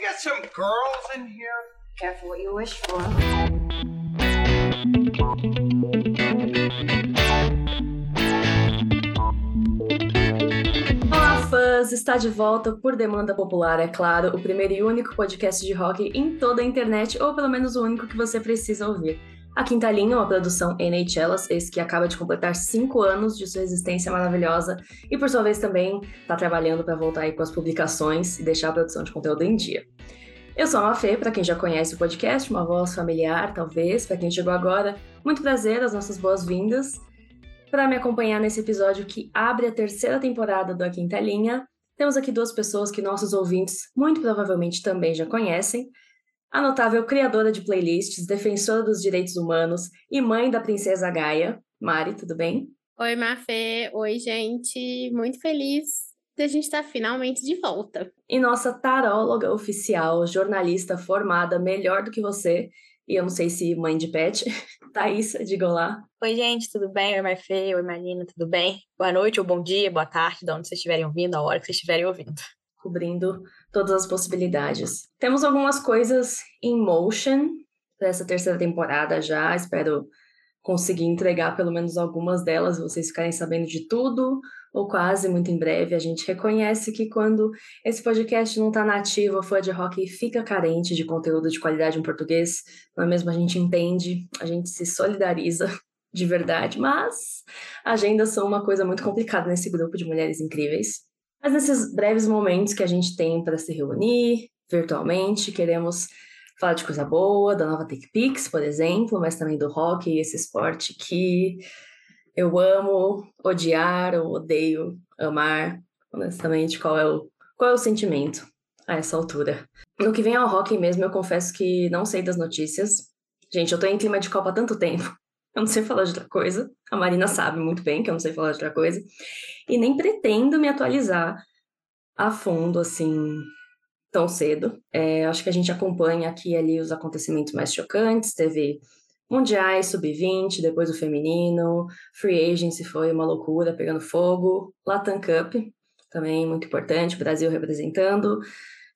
we some girls in here? Careful what you wish for. Olá, fãs! Está de volta por demanda popular, é claro, o primeiro e único podcast de rock em toda a internet, ou pelo menos o único que você precisa ouvir. A Quinta Linha, uma produção NHLas, esse que acaba de completar cinco anos de sua existência maravilhosa e, por sua vez, também está trabalhando para voltar aí com as publicações e deixar a produção de conteúdo em dia. Eu sou a Mafê, para quem já conhece o podcast, uma voz familiar, talvez, para quem chegou agora, muito prazer, as nossas boas-vindas. Para me acompanhar nesse episódio que abre a terceira temporada do A Quinta Linha, temos aqui duas pessoas que nossos ouvintes muito provavelmente também já conhecem. A notável criadora de playlists, defensora dos direitos humanos e mãe da princesa Gaia. Mari, tudo bem? Oi, Mafê. Oi, gente. Muito feliz de a gente estar finalmente de volta. E nossa taróloga oficial, jornalista formada melhor do que você, e eu não sei se mãe de pet, Thaís, diga olá. Oi, gente, tudo bem? Oi, Marfê. Oi, Marina, tudo bem? Boa noite, ou bom dia, boa tarde, de onde vocês estiverem ouvindo, a hora que vocês estiverem ouvindo. Cobrindo todas as possibilidades. Temos algumas coisas em motion para essa terceira temporada já. Espero conseguir entregar pelo menos algumas delas, vocês ficarem sabendo de tudo, ou quase muito em breve. A gente reconhece que quando esse podcast não está nativo, a fã de rock fica carente de conteúdo de qualidade em português, não é mesmo? A gente entende, a gente se solidariza de verdade, mas agendas são uma coisa muito complicada nesse grupo de mulheres incríveis. Mas nesses breves momentos que a gente tem para se reunir virtualmente, queremos falar de coisa boa, da nova TechPix, por exemplo, mas também do rock, esse esporte que eu amo odiar ou odeio amar, honestamente, qual é o, qual é o sentimento a essa altura. No que vem ao rock mesmo, eu confesso que não sei das notícias. Gente, eu tô em clima de Copa há tanto tempo, eu não sei falar de outra coisa. A Marina sabe muito bem que eu não sei falar de outra coisa. E nem pretendo me atualizar a fundo, assim, tão cedo. É, acho que a gente acompanha aqui ali os acontecimentos mais chocantes. Teve Mundiais, Sub-20, depois o feminino, Free Agency foi uma loucura, pegando fogo, Latam Cup, também muito importante, Brasil representando,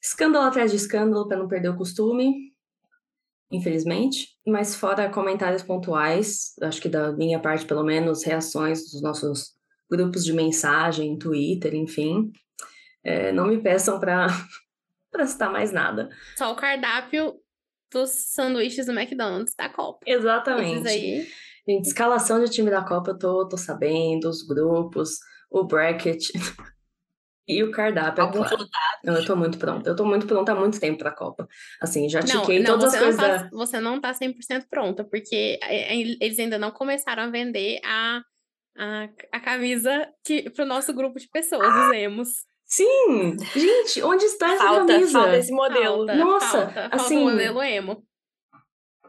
escândalo atrás de escândalo para não perder o costume, infelizmente, mas fora comentários pontuais, acho que da minha parte pelo menos, reações dos nossos grupos de mensagem, Twitter, enfim, é, não me peçam para citar mais nada. Só o cardápio dos sanduíches do McDonald's da Copa. Exatamente. Aí... Gente, escalação de time da Copa eu tô, tô sabendo, os grupos, o bracket e o cardápio. Alguns é claro. Não, eu tô muito pronta. Eu tô muito pronta há muito tempo pra Copa. Assim, já tiquei não, não, todas as coisas. Tá, da... Você não tá 100% pronta, porque eles ainda não começaram a vender a, a, a camisa que, pro nosso grupo de pessoas, Ah! os emos. Sim! Gente, onde está essa Falta, camisa? falta esse modelo. Falta, Nossa, falta, falta assim- o modelo emo.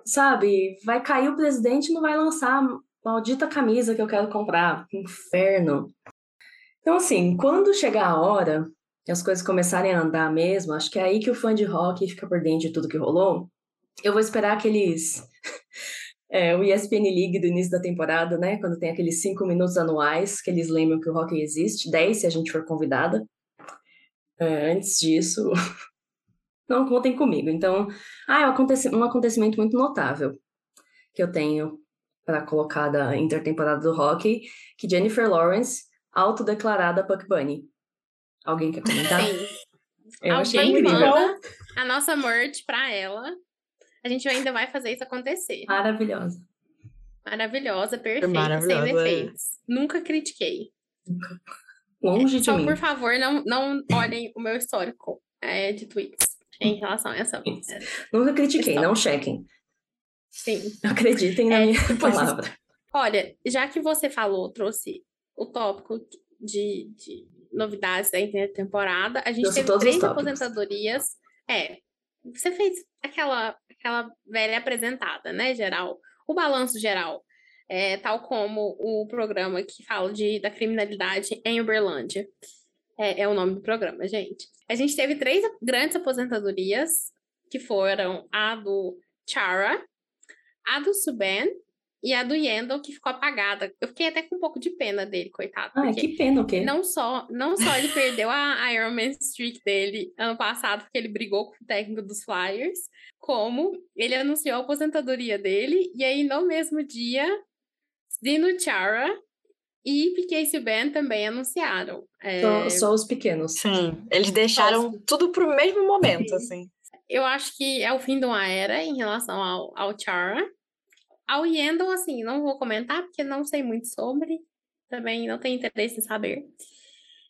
Sabe, vai cair o presidente e não vai lançar a maldita camisa que eu quero comprar. Inferno. Então, assim, quando chegar a hora e as coisas começarem a andar mesmo, acho que é aí que o fã de rock fica por dentro de tudo que rolou. Eu vou esperar aqueles. é, o ESPN League do início da temporada, né? Quando tem aqueles cinco minutos anuais que eles lembram que o rock existe, 10 se a gente for convidada. É, antes disso, não contem comigo. Então, ah, é um um acontecimento muito notável que eu tenho para colocar da intertemporada do hockey, que Jennifer Lawrence, autodeclarada Puck Bunny. Alguém quer comentar? Sim. Eu achei Alguém incrível. manda a nossa merch pra ela. A gente ainda vai fazer isso acontecer. Maravilhosa. Maravilhosa, perfeita, Maravilhosa, sem é. defeitos. Nunca critiquei. Longe de Só, mim. por favor, não, não olhem o meu histórico é, de tweets em relação a essa. Nunca critiquei, não chequem. Sim. Acreditem na É, minha pois- palavra. Olha, já que você falou, trouxe o tópico de, de novidades da temporada, a gente teve três aposentadorias. É, você fez aquela, aquela velha apresentada, né, geral? O balanço geral. É, tal como o programa que fala de, da criminalidade em Uberlândia. É, é o nome do programa, gente. A gente teve três grandes aposentadorias, que foram a do Chara, a do Suben e a do Yandel, que ficou apagada. Eu fiquei até com um pouco de pena dele, coitado. Ah, porque que pena o quê? não só, não só ele perdeu a Iron Man Streak dele ano passado, porque ele brigou com o técnico dos Flyers, como ele anunciou a aposentadoria dele, e aí no mesmo dia, Dino Chara e Piquet Subban também anunciaram. É, Só, só os pequenos. Sim, eles deixaram tudo pro mesmo momento, assim. Eu acho que é o fim de uma era em relação ao, ao Chara. Ao Yandel, assim, não vou comentar, porque não sei muito sobre. Também não tenho interesse em saber.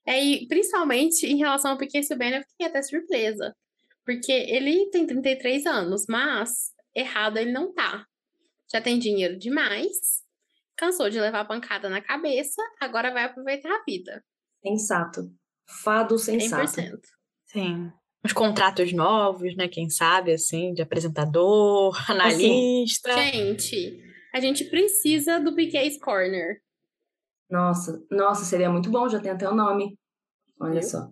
É, e principalmente em relação ao Piquet Subban, eu fiquei até surpresa. Porque ele tem 33 anos, mas errado ele não tá. Já tem dinheiro demais, cansou de levar pancada na cabeça, agora vai aproveitar a vida. Sensato. Fado sensato. 100%. Sim. Uns contratos novos, né? Quem sabe, assim, de apresentador, analista. Gente, a gente precisa do Piquet's Corner. Nossa, nossa, seria muito bom, já tem até o nome. Olha só.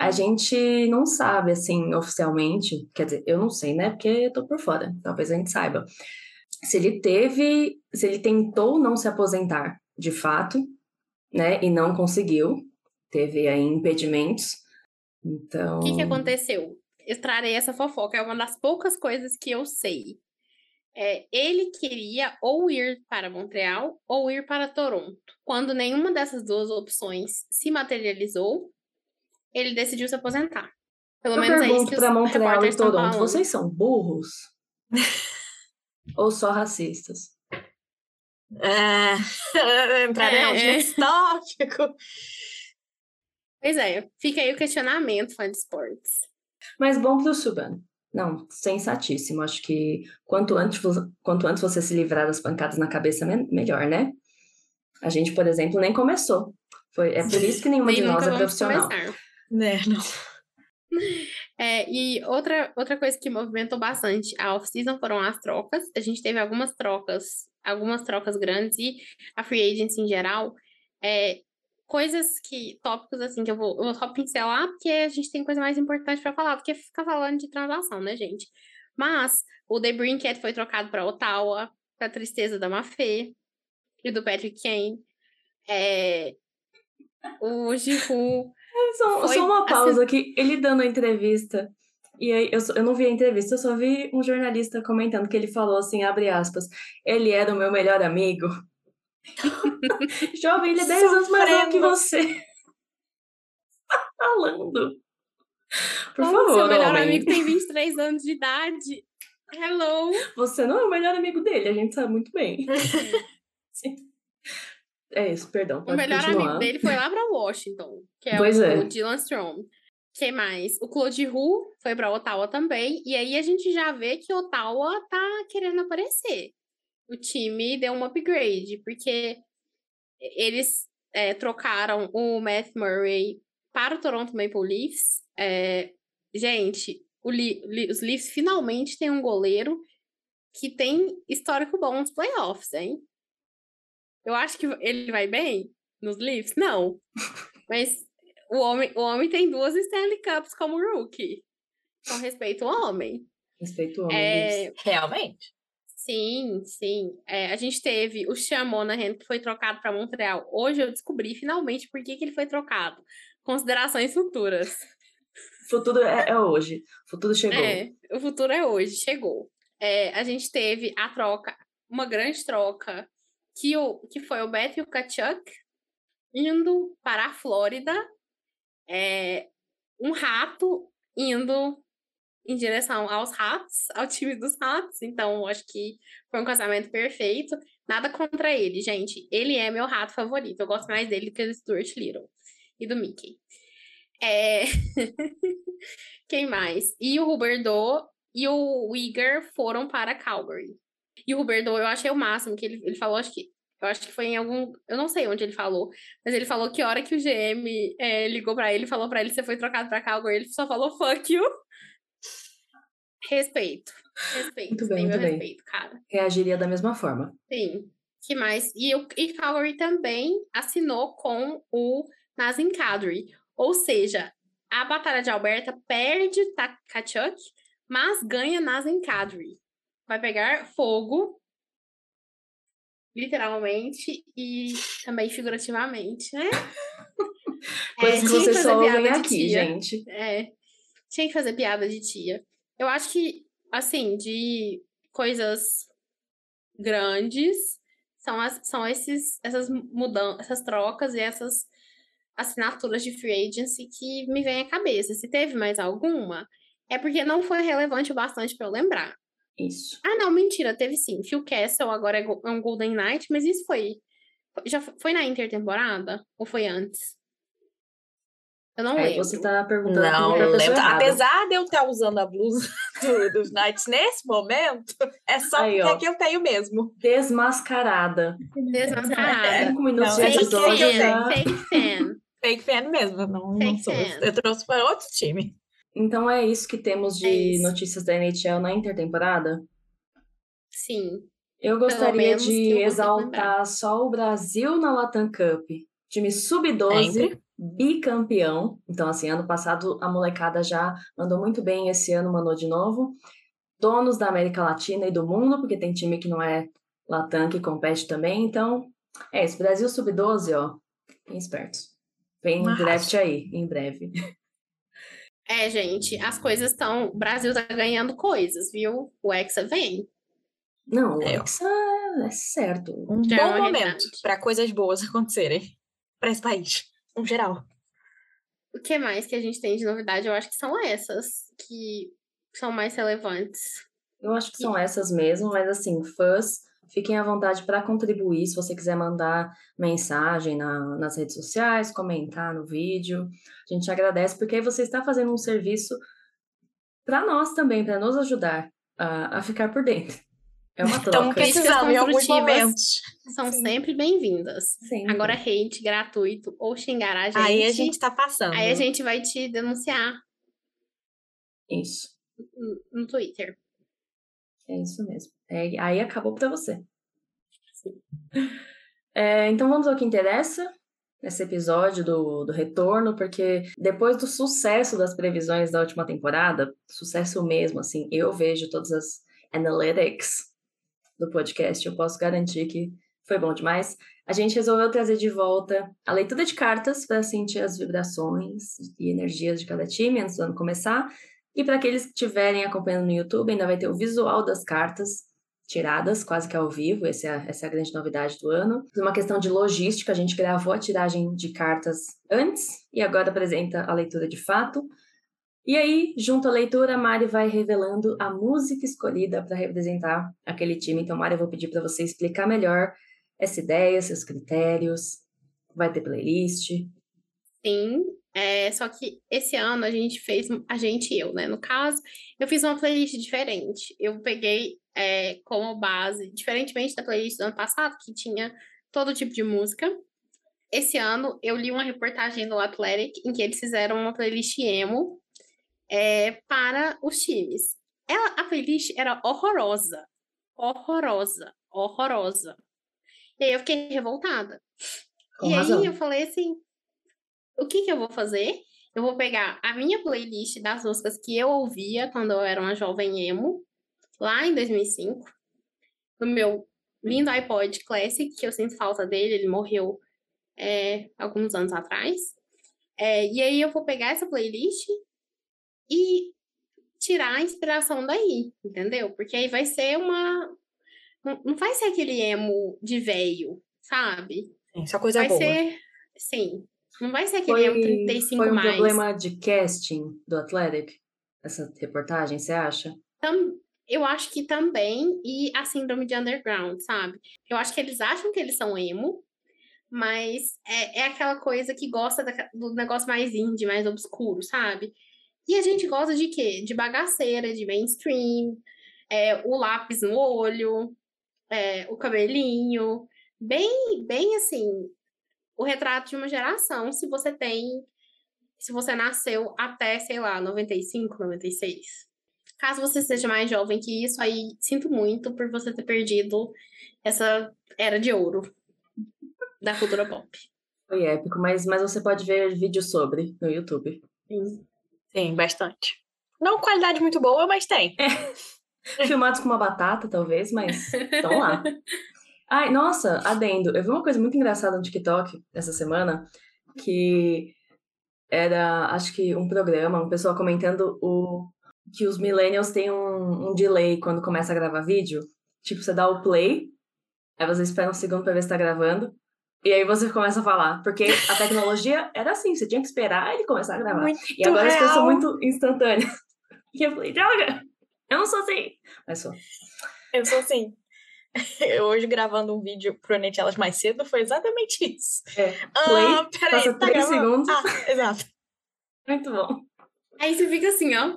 A gente não sabe, assim, oficialmente, quer dizer, eu não sei, né? Porque eu tô por fora, talvez a gente saiba. Se ele teve, se ele tentou não se aposentar de fato, né? E não conseguiu, teve aí impedimentos. Então. O que, que aconteceu? Eu trarei essa fofoca, é uma das poucas coisas que eu sei. É, ele queria ou ir para Montreal ou ir para Toronto. Quando nenhuma dessas duas opções se materializou, ele decidiu se aposentar. Pelo Eu menos é isso pergunto que os Montreal e Toronto, falando. vocês são burros? Ou só racistas? É... Entraremos É, é. nesse tópico. Pois é, fica aí o questionamento, fã de esportes. Mas bom pro Subban. Não, sensatíssimo. Acho que quanto antes, quanto antes você se livrar das pancadas na cabeça, me- melhor, né? A gente, por exemplo, nem começou. Foi, é por isso que nenhuma de nós é profissional. começar. Né, não. É, e outra, outra coisa que movimentou bastante a off-season foram as trocas. A gente teve algumas trocas, algumas trocas grandes e a free agency em geral. É, coisas que, tópicos assim, que eu vou, eu vou só pincelar, porque a gente tem coisa mais importante pra falar, porque ficar falando de transação, né, gente? Mas o The Brinket foi trocado para Ottawa, pra tristeza da Mafê e do Patrick Kane. É, o Giroud Só, Foi, só uma assim- pausa aqui. Ele dando a entrevista. E aí, eu, só- eu não vi a entrevista, eu só vi um jornalista comentando que ele falou assim, abre aspas, ele era o meu melhor amigo. Jovem, ele é 10 anos mais novo que você. Tá falando. Por Como favor, seu melhor homem. amigo tem 23 anos de idade. Hello! Você não é o melhor amigo dele, a gente sabe muito bem. Sim. É isso, perdão. O melhor continuar. amigo dele foi lá pra Washington, que é Pois o, é. Dylan Strom. que mais? O Claude Roux foi pra Ottawa também, e aí a gente já vê que Ottawa tá querendo aparecer. O time deu um upgrade, porque eles é, trocaram o Matt Murray para o Toronto Maple Leafs. É, gente, o Li- os Leafs finalmente têm um goleiro que tem histórico bom nos playoffs, hein? Eu acho que ele vai bem nos Leafs? Não. Mas o homem, o homem tem duas Stanley Cups como rookie. Com respeito ao homem. Respeito ao homem. É, Realmente. Sim, sim. É, a gente teve o Sean Monahan, que foi trocado para Montreal. Hoje eu descobri finalmente por que, que ele foi trocado. Considerações futuras. Futuro é, é hoje. Futuro chegou. É, o futuro é hoje, chegou. É, a gente teve a troca, uma grande troca, que, o, que foi o Matthew Kachuk indo para a Flórida, é, um rato indo em direção aos ratos, ao time dos ratos. Então, acho que foi um casamento perfeito. Nada contra ele, gente. Ele é meu rato favorito. Eu gosto mais dele que do Stuart Little e do Mickey. É... Quem mais? E o Huberdeau e o Uyghur foram para Calgary. E o Huberdeau, eu achei o máximo, que ele, ele falou, acho que. Eu acho que foi em algum. Eu não sei onde ele falou, mas ele falou que hora que o GM é, ligou pra ele, falou pra ele você foi trocado pra Calgary, ele só falou fuck you. Respeito. Respeito. Muito bem, muito bem. respeito, cara. Reagiria da mesma forma. Sim. que mais? E, o, e Calgary também assinou com o Nazem Kadri. Ou seja, a Batalha de Alberta perde Ta- Kachuk, mas ganha Nazem Kadri. Vai pegar fogo literalmente e também figurativamente, né? Coisas que tinha vocês só ouvem aqui, gente. É, tinha que fazer piada de tia. Eu acho que, assim, de coisas grandes, são, as, são esses, essas mudanças, essas trocas e essas assinaturas de free agency que me vem à cabeça. Se teve mais alguma, é porque não foi relevante o bastante para eu lembrar. Isso. Ah, não, mentira, teve sim. Phil Castle agora é é um Golden Knight, mas isso foi. Já fo- foi na intertemporada? Ou foi antes? Eu não lembro. você tá perguntando Não, pessoa lembro. errada. Apesar de eu estar usando a blusa do- dos Knights nesse momento, é só Aí, porque ó. aqui eu tenho mesmo. Desmascarada. Desmascarada. Cinco minutos Não, de é Fake eu episódio já. fan, fake fan. Fake fan mesmo, eu não, não Fake sou. fan. Eu trouxe para outro time. Então é isso que temos de É notícias da NHL na intertemporada. Sim. Eu gostaria eu de consigo exaltar só o Brasil na Latam Cup. Time sub-12, Sempre. bicampeão. Então, assim, ano passado a molecada já mandou muito bem, esse ano mandou de novo. Donos da América Latina e do mundo, porque tem time que não é Latam que compete também. Então, é isso. Brasil sub-12, ó. Bem espertos. Vem Uma draft aí, em breve. É, gente, as coisas estão. O Brasil tá ganhando coisas, viu? O Hexa vem. Não, o É. Hexa é certo. Um Já é bom uma momento para coisas boas acontecerem para esse país, no geral. O que mais que a gente tem de novidade? Eu acho que são essas que são mais relevantes. Eu acho que são essas mesmo, mas assim, fãs, fiquem à vontade para contribuir. Se você quiser mandar mensagem na- nas redes sociais, comentar no vídeo, a gente agradece, porque aí você está fazendo um serviço para nós também, para nos ajudar a, a ficar por dentro. É uma troca. Críticas precisando em alguns momentos. São Sim. sempre bem-vindas. Agora, hate gratuito ou xingar a gente. Aí a gente tá passando. aí a gente vai te denunciar Isso, no- Twitter. é isso mesmo. É, aí acabou para você. É, então vamos ao que interessa nesse episódio do, do retorno, porque depois do sucesso das previsões da última temporada, sucesso mesmo, assim, eu vejo todas as analytics do podcast, eu posso garantir que foi bom demais. A gente resolveu trazer de volta a leitura de cartas para sentir as vibrações e energias de cada time antes do ano começar. E para aqueles que estiverem acompanhando no YouTube, ainda vai ter o visual das cartas tiradas, quase que ao vivo, essa é essa é a grande novidade do ano. Por uma questão de logística, a gente gravou a tiragem de cartas antes e agora apresenta a leitura de fato. E aí, junto à leitura, a Mari vai revelando a música escolhida para representar aquele time. Então, Mari, eu vou pedir para você explicar melhor essa ideia, seus critérios. Vai ter playlist. Sim. É, só que esse ano a gente fez, a gente e eu, né? No caso, eu fiz uma playlist diferente. Eu peguei é, como base, diferentemente da playlist do ano passado, que tinha todo tipo de música. Esse ano eu li uma reportagem do Athletic em que eles fizeram uma playlist emo é, para os times. Ela, a playlist era horrorosa. Horrorosa. Horrorosa. E aí eu fiquei revoltada. Com e razão. aí eu falei assim: o que que eu vou fazer? Eu vou pegar a minha playlist das músicas que eu ouvia quando eu era uma jovem emo, lá em 2005, no meu lindo iPod Classic, que eu sinto falta dele, ele morreu é, alguns anos atrás. É, e aí eu vou pegar essa playlist e tirar a inspiração daí, entendeu? Porque aí vai ser uma. Não vai ser aquele emo de veio, sabe? Sim, só coisa vai boa. ser. Sim. Não vai ser aquele Foi, emo 35 foi um mais. problema de casting do Athletic, essa reportagem, você acha? Eu acho que também, e a síndrome de underground, sabe? Eu acho que eles acham que eles são emo, mas é, é aquela coisa que gosta da- do negócio mais indie, mais obscuro, sabe? E a gente gosta de quê? De bagaceira, de mainstream, é, o lápis no olho, é, o cabelinho, bem, bem assim, o retrato de uma geração, se você tem, se você nasceu até, sei lá, 95, 96. Caso você seja mais jovem que isso, aí sinto muito por você ter perdido essa era de ouro da cultura pop. Foi épico, mas, mas você pode ver vídeo sobre no YouTube. Sim. Sim, bastante. Não qualidade muito boa, mas tem. Filmados com uma batata, talvez, mas estão lá. Ai, nossa, adendo. Eu vi uma coisa muito engraçada no TikTok essa semana, que era, acho que um programa, um pessoal comentando o que os millennials têm um, um delay quando começa a gravar vídeo. Tipo, você dá o play, aí você espera um segundo pra ver se tá gravando, e aí você começa a falar. Porque a tecnologia era assim, você tinha que esperar ele começar a gravar. Muito e agora as coisas são real. muito instantâneas. E eu falei, droga, eu não sou assim. Mas sou. Eu sou assim. Eu hoje gravando um vídeo pro Net Elas mais cedo foi exatamente isso. É, Ah, play, peraí, passa tá três gravando? segundos. Ah, exato. Muito bom. Aí você fica assim, ó.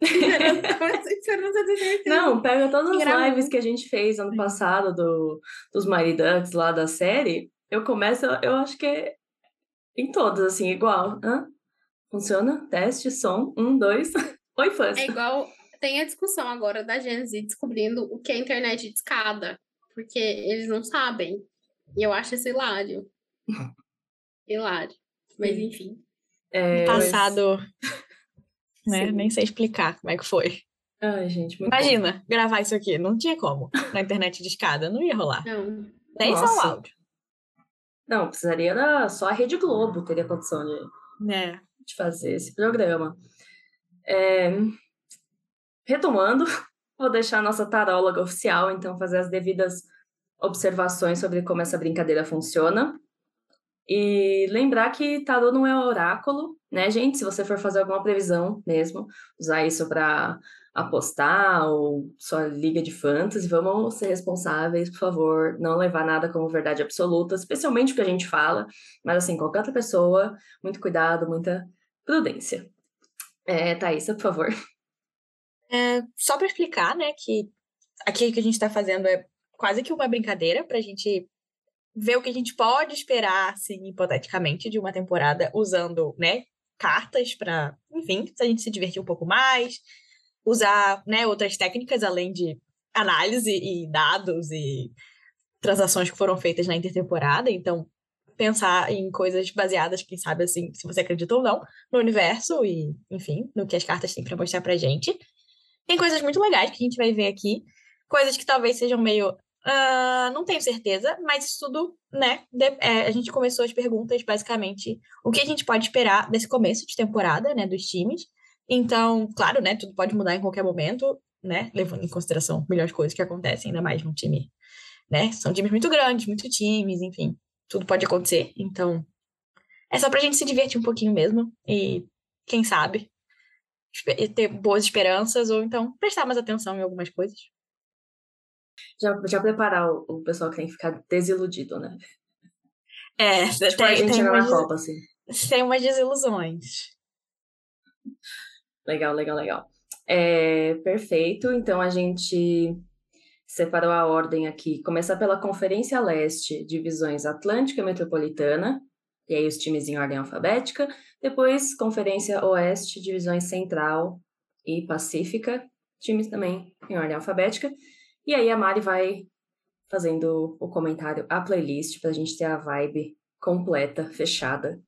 Não, pega todas as lives que a gente fez ano passado do, dos Mighty Ducks lá da série. Eu começo, eu acho que é em todas, assim, igual. Hã? Funciona? Teste, som, um, dois. Oi, fãs. É igual. Tem a discussão agora da Gen Z descobrindo o que é internet de escada. Porque eles não sabem. E eu acho isso hilário. hilário. Mas enfim. É, Passado. Né? Sim. Nem sei explicar como é que foi. Ai, gente, muito bom. Imagina, gravar isso aqui. Não tinha como. Na internet de escada. Não ia rolar. Não. Nem só o áudio. Não, precisaria da, só a Rede Globo teria condição de, Né? de fazer esse programa. É, retomando, vou deixar a nossa taróloga oficial, então, fazer as devidas observações sobre como essa brincadeira funciona. E lembrar que tarô não é oráculo, né, gente? Se você for fazer alguma previsão mesmo, usar isso para apostar ou sua liga de fantasy, vamos ser responsáveis, por favor, não levar nada como verdade absoluta, especialmente o que a gente fala, mas assim, qualquer outra pessoa, muito cuidado, muita prudência. É, Thaísa, por favor. É, só para explicar, né, que aqui que a gente está fazendo é quase que uma brincadeira para a gente ver o que a gente pode esperar, assim, hipoteticamente, de uma temporada usando, né, cartas para, enfim, a gente se divertir um pouco mais, usar, né, outras técnicas além de análise e dados e transações que foram feitas na intertemporada, então pensar em coisas baseadas, quem sabe assim, se você acredita ou não, no universo e, enfim, no que as cartas têm para mostrar pra gente. Tem coisas muito legais que a gente vai ver aqui, coisas que talvez sejam meio. ah, não tenho certeza, mas isso tudo, né? de- é, a gente começou as perguntas, basicamente, o que a gente pode esperar desse começo de temporada, né, dos times. Então, claro, né, tudo pode mudar em qualquer momento, né, levando em consideração milhões de coisas que acontecem, ainda mais num time, né? São times muito grandes, muito times, enfim, tudo pode acontecer. Então, é só pra gente se divertir um pouquinho mesmo e, quem sabe, ter boas esperanças ou então prestar mais atenção em algumas coisas. Já, já preparar o, o pessoal que tem que ficar desiludido, né? É, Tipo a tem, tem, Argentina na umas, Copa, assim. tem umas desilusões. Legal, legal, legal. É, perfeito. Então a gente separou a ordem aqui. Começar pela Conferência Leste, divisões Atlântica e Metropolitana, e aí os times em ordem alfabética. Depois, Conferência Oeste, divisões Central e Pacífica, times também em ordem alfabética. E aí a Mari vai fazendo o comentário, a playlist, para a gente ter a vibe completa, fechada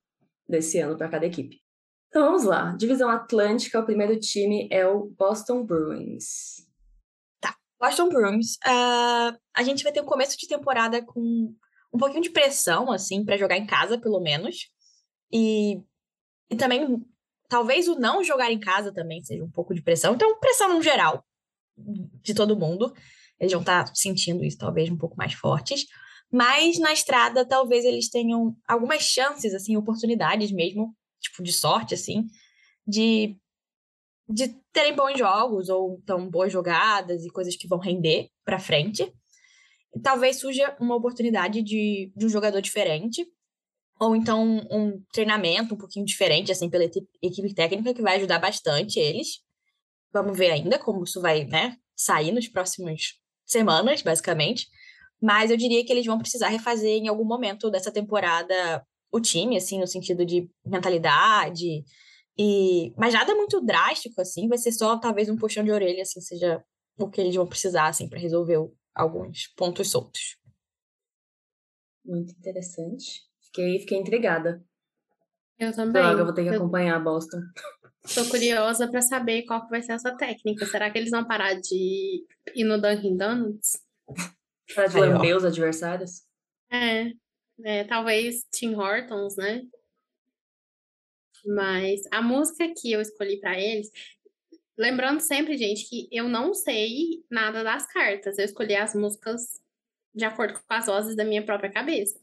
desse ano para cada equipe. Então vamos lá. Divisão Atlântica, o primeiro time é o Boston Bruins. Boston Bruins, ah, a gente vai ter um começo de temporada com um pouquinho de pressão, assim, para jogar em casa, pelo menos. E, e também, talvez o não jogar em casa também seja um pouco de pressão. Então, pressão no geral, de todo mundo. Eles vão estar sentindo isso, talvez, um pouco mais fortes. Mas na estrada, talvez eles tenham algumas chances, assim, oportunidades mesmo, tipo, de sorte, assim, de de terem bons jogos ou então boas jogadas e coisas que vão render para frente. E talvez surja uma oportunidade de, de um jogador diferente ou então um treinamento um pouquinho diferente assim pela equipe técnica que vai ajudar bastante eles. Vamos ver ainda como isso vai, né, sair nos próximos semanas, basicamente. Mas eu diria que eles vão precisar refazer em algum momento dessa temporada o time, assim, no sentido de mentalidade, e, mas nada muito drástico, assim, vai ser só talvez um puxão de orelha, assim, seja o que eles vão precisar, assim, para resolver o- alguns pontos soltos. Muito interessante. Fiquei, fiquei intrigada. Eu também. Droga, eu vou ter que Eu acompanhar Boston. tô curiosa pra saber qual que vai ser essa técnica. Será que eles vão parar de ir no Dunkin' Donuts? Para de lamber os adversários? É, é, talvez Tim Hortons, né? Mas a música que eu escolhi para eles, lembrando sempre, gente, que eu não sei nada das cartas. Eu escolhi as músicas de acordo com as vozes da minha própria cabeça.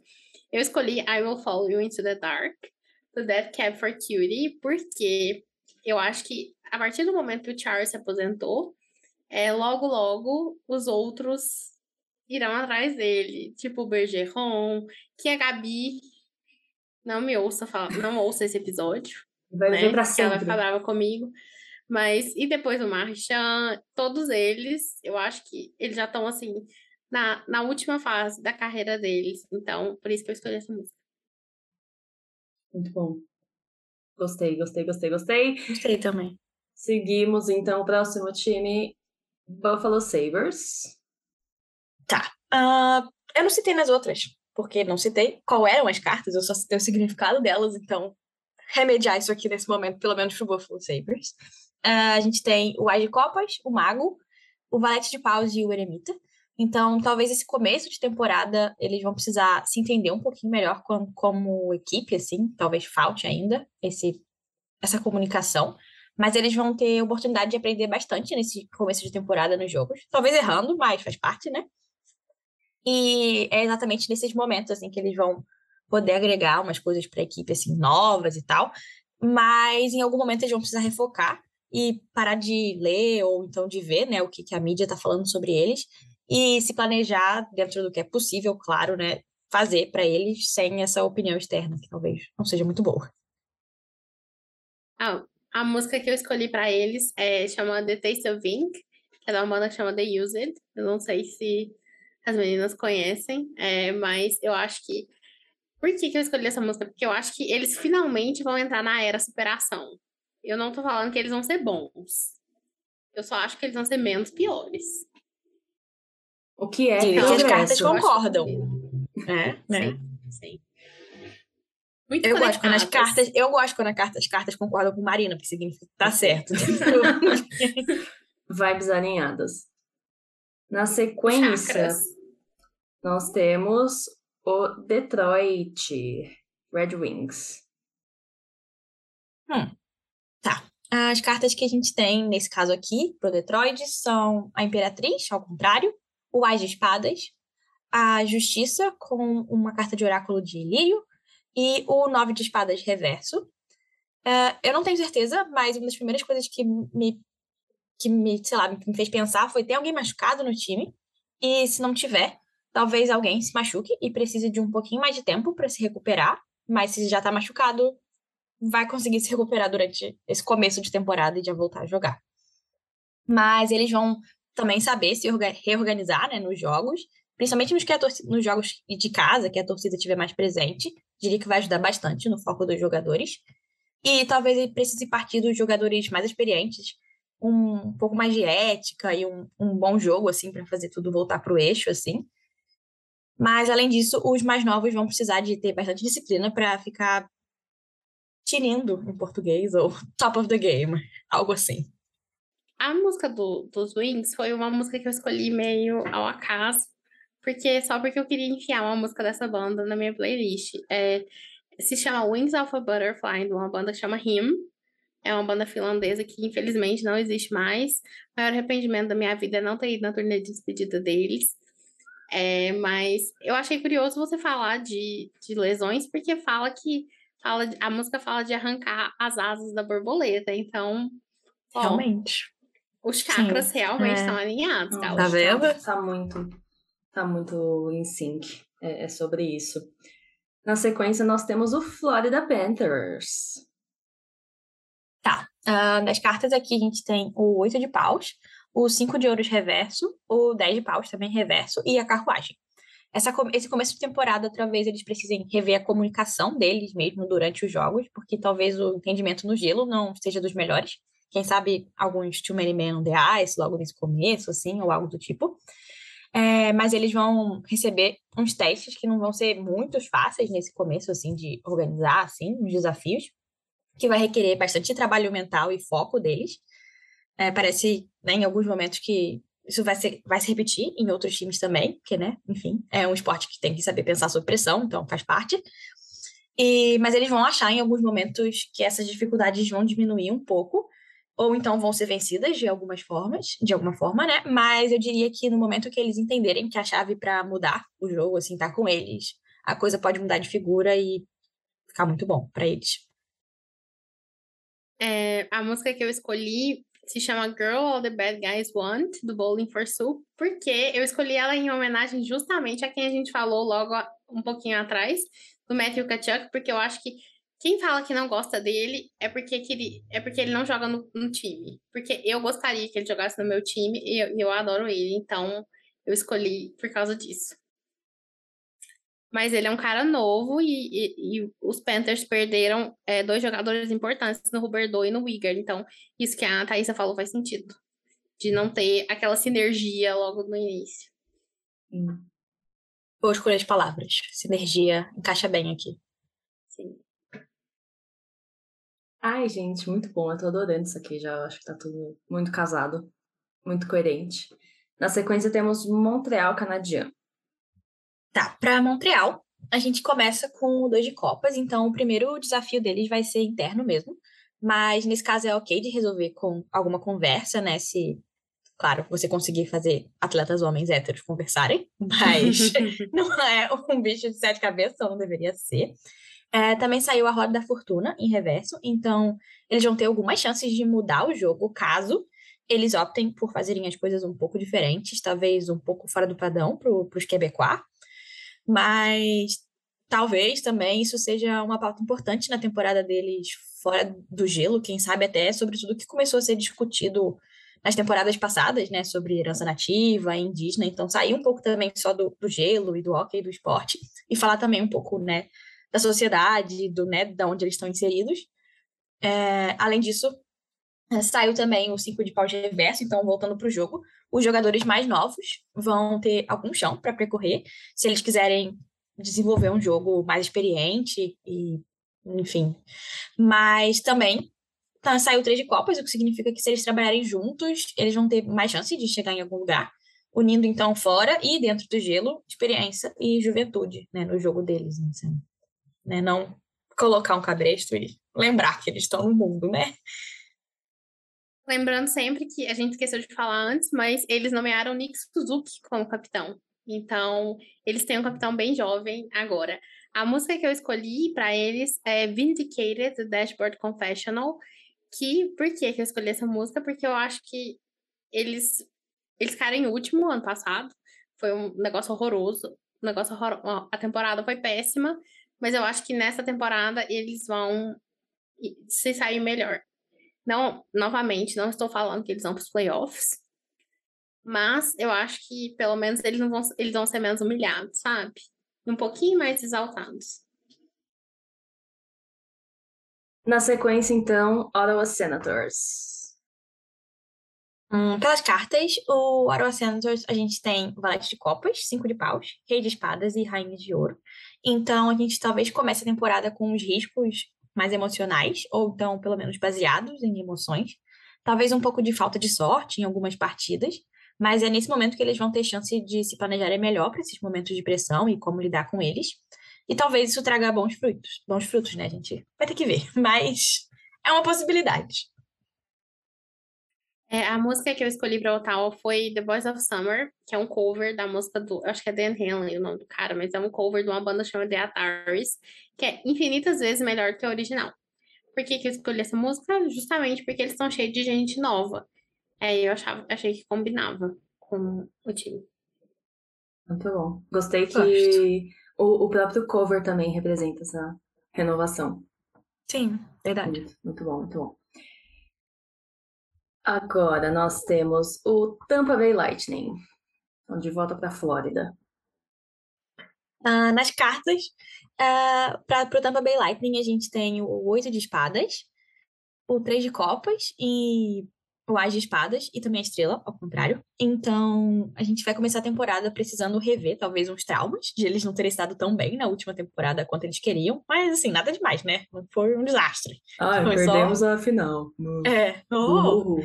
Eu escolhi I Will Follow You Into the Dark, do Dead Cab for Cutie, porque eu acho que a partir do momento que o Charles se aposentou, é, logo, logo, os outros irão atrás dele. Tipo o Bergeron, que a Gabi não me ouça falar, não ouça esse episódio. Vai né? vir pra Porque ela vai sempre. ficar brava comigo. Mas, e depois o Marchand, todos eles, eu acho que eles já estão assim, na, na última fase da carreira deles. Então, por isso que eu escolhi essa música. Muito bom. Gostei, gostei, gostei, gostei. Gostei também. Seguimos, então, o próximo time, Buffalo Sabres. Ah, eu não citei nas outras, porque não citei qual eram as cartas, eu só citei o significado delas, então remediar isso aqui nesse momento, pelo menos pro Buffalo Sabres. Ah, a gente tem o Ás de Copas, o Mago, o Valete de Paus e o Eremita. Então, talvez esse começo de temporada eles vão precisar se entender um pouquinho melhor como, como equipe, assim. Talvez falte ainda esse, essa comunicação. Mas eles vão ter oportunidade de aprender bastante nesse começo de temporada nos jogos. Talvez errando, mas faz parte, né? E é exatamente nesses momentos assim que eles vão poder agregar umas coisas para a equipe assim novas e tal, mas em algum momento eles vão precisar refocar e parar de ler ou então de ver, né, o que, que a mídia está falando sobre eles e se planejar dentro do que é possível, claro, né, fazer para eles sem essa opinião externa que talvez não seja muito boa. Ah, a música que eu escolhi pra eles é chama The Taste of Ink, é uma banda que chama The Used. Eu não sei se as meninas conhecem, é, mas eu acho que. Por que, que eu escolhi essa música? Porque eu acho que eles finalmente vão entrar na era superação. Eu não tô falando que eles vão ser bons. Eu só acho que eles vão ser menos piores. O que é que as cartas? Eu acho concordam. que- É, né? Sim, sim. Muito Eu gosto quando as cartas, eu gosto quando carta- as cartas concordam com Marina, porque significa que tá certo. Vibes alinhadas. Na sequência, Chakras. Nós temos o Detroit Red Wings. As cartas que a gente tem nesse caso aqui, pro Detroit, são a Imperatriz, ao contrário, o Ás de Espadas, a Justiça, com uma carta de oráculo de Lírio, e o Nove de Espadas reverso. É, eu não tenho certeza, mas uma das primeiras coisas que me, que me, sei lá, me fez pensar foi: tem alguém machucado no time? E se não tiver, talvez alguém se machuque e precise de um pouquinho mais de tempo para se recuperar, mas se já tá machucado, vai conseguir se recuperar durante esse começo de temporada e já voltar a jogar. Mas eles vão também saber se orga- reorganizar né, nos jogos, principalmente nos, que a torci- nos jogos de casa, que a torcida estiver mais presente. Diria que vai ajudar bastante no foco dos jogadores. E talvez ele precise partir dos jogadores mais experientes, um pouco mais de ética e um, um bom jogo, assim, para fazer tudo voltar para o eixo, assim. Mas, além disso, os mais novos vão precisar de ter bastante disciplina para ficar tinindo em português, ou top of the game, algo assim. A música do, dos Wings foi uma música que eu escolhi meio ao acaso, porque só porque eu queria enfiar uma música dessa banda na minha playlist. É, se chama Wings of a Butterfly, de uma banda que chama Him. É uma banda finlandesa que infelizmente não existe mais. O maior arrependimento da minha vida é não ter ido na turnê de despedida deles. É, mas eu achei curioso você falar de, de lesões, porque fala que fala de- a música fala de arrancar as asas da borboleta. Então, ó, Realmente. os chakras realmente é. estão alinhados, Gal. Tá vendo? Tá muito, tá muito em sync. É, é sobre isso. Na sequência, nós temos o Florida Panthers. Ah, das cartas aqui a gente tem o 8 de paus, o 5 de ouros reverso, o 10 de paus também reverso e a carruagem. Essa, esse começo de temporada, talvez eles precisem rever a comunicação deles mesmo durante os jogos, porque talvez o entendimento no gelo não seja dos melhores. Quem sabe alguns Too Many Men on the Ice logo nesse começo, assim, ou algo do tipo. É, mas eles vão receber uns testes que não vão ser muito fáceis nesse começo, assim, de organizar, assim, os desafios que vai requerer bastante trabalho mental e foco deles. É, parece, né, em alguns momentos, que isso vai, ser, vai se repetir em outros times também, porque, né, enfim, é um esporte que tem que saber pensar sob pressão, então faz parte. E, mas eles vão achar em alguns momentos que essas dificuldades vão diminuir um pouco, ou então vão ser vencidas de algumas formas, de alguma forma, né? Mas eu diria que no momento que eles entenderem que a chave para mudar o jogo, assim, tá com eles, a coisa pode mudar de figura e ficar muito bom para eles. É, a música que eu escolhi se chama Girl All the Bad Guys Want, do Bowling for Soup, porque eu escolhi ela em homenagem justamente a quem a gente falou logo um pouquinho atrás, do Matthew Kachuk, porque eu acho que quem fala que não gosta dele é porque, que ele, é porque ele não joga no, no time. Porque eu gostaria que ele jogasse no meu time e eu, eu adoro ele, então eu escolhi por causa disso. Mas ele é um cara novo e, e, e os Panthers perderam é, dois jogadores importantes no Huberdeau e no Wigger. Então, isso que a Thaisa falou faz sentido. De não ter aquela sinergia logo no início. Hum. Vou escolher as palavras. Sinergia encaixa bem aqui. Sim. Ai, gente, muito bom. Eu tô adorando isso aqui já. Acho que tá tudo muito casado, muito coerente. Na sequência temos Montreal Canadiano. Tá, para Montreal, a gente começa com o dois de Copas, então o primeiro desafio deles vai ser interno mesmo. Mas nesse caso é ok de resolver com alguma conversa, né? Se, claro, você conseguir fazer atletas homens héteros conversarem, mas não é um bicho de sete cabeças, não deveria ser. É, também saiu a Roda da Fortuna em reverso, então eles vão ter algumas chances de mudar o jogo caso eles optem por fazerem as coisas um pouco diferentes, talvez um pouco fora do padrão para os Quebecois. Mas talvez também isso seja uma pauta importante na temporada deles fora do gelo, quem sabe até sobre tudo que começou a ser discutido nas temporadas passadas, né, sobre herança nativa, indígena, então sair um pouco também só do, do gelo e do hockey, do esporte, e falar também um pouco, né, da sociedade, do, né, da onde eles estão inseridos. É, além disso, saiu também o 5 de pau de reverso, então voltando para o jogo, os jogadores mais novos vão ter algum chão para percorrer, se eles quiserem desenvolver um jogo mais experiente e, enfim. Mas também tá, saiu três de copas, o que significa que se eles trabalharem juntos, eles vão ter mais chance de chegar em algum lugar, unindo então fora e dentro do gelo experiência e juventude, né, no jogo deles, assim, né não colocar um cabresto e lembrar que eles estão no mundo, né? Lembrando sempre que a gente esqueceu de falar antes, mas eles nomearam Nick Suzuki como capitão. Então, eles têm um capitão bem jovem agora. A música que eu escolhi para eles é Vindicated, do Dashboard Confessional. Que, por que, eu escolhi essa música? Porque eu acho que eles, eles ficaram em último ano passado. Foi um negócio horroroso. Um negócio horror... A temporada foi péssima. Mas eu acho que nessa temporada eles vão se sair melhor. Não, novamente, não estou falando que eles vão para os playoffs, mas eu acho que pelo menos eles não vão, eles vão ser menos humilhados, sabe? Um pouquinho mais exaltados. Na sequência, então, Ottawa Senators. Hum, pelas cartas, o Ottawa Senators, a gente tem valete de copas, cinco de paus, rei de espadas e rainha de ouro. Então, a gente talvez comece a temporada com os riscos mais emocionais, ou então, pelo menos, baseados em emoções. Talvez um pouco de falta de sorte em algumas partidas, mas é nesse momento que eles vão ter chance de se planejarem melhor para esses momentos de pressão e como lidar com eles. E talvez isso traga bons frutos. Bons frutos, né, gente? Vai ter que ver, mas é uma possibilidade. É, a música que eu escolhi para Ottawa foi The Voice of Summer, que é um cover da música do. Acho que é Dan Henley o nome do cara, mas é um cover de uma banda chamada The Ataris, que é infinitas vezes melhor que a original. Por que, que eu escolhi essa música? Justamente porque eles estão cheios de gente nova. É, eu achava, achei que combinava com o time. Muito bom. Gostei que o, o próprio cover também representa essa renovação. Sim, verdade. Muito, muito bom, muito bom. Agora nós temos o Tampa Bay Lightning. Então, de volta para a Flórida. Uh, nas cartas, uh, para o Tampa Bay Lightning, a gente tem o oito de espadas, o três de copas e o As de Espadas e também a Estrela, ao contrário. Então, a gente vai começar a temporada precisando rever talvez uns traumas de eles não terem estado tão bem na última temporada quanto eles queriam. Mas, assim, nada demais, né? Foi um desastre. Ah, perdemos só... a final. É. Oh.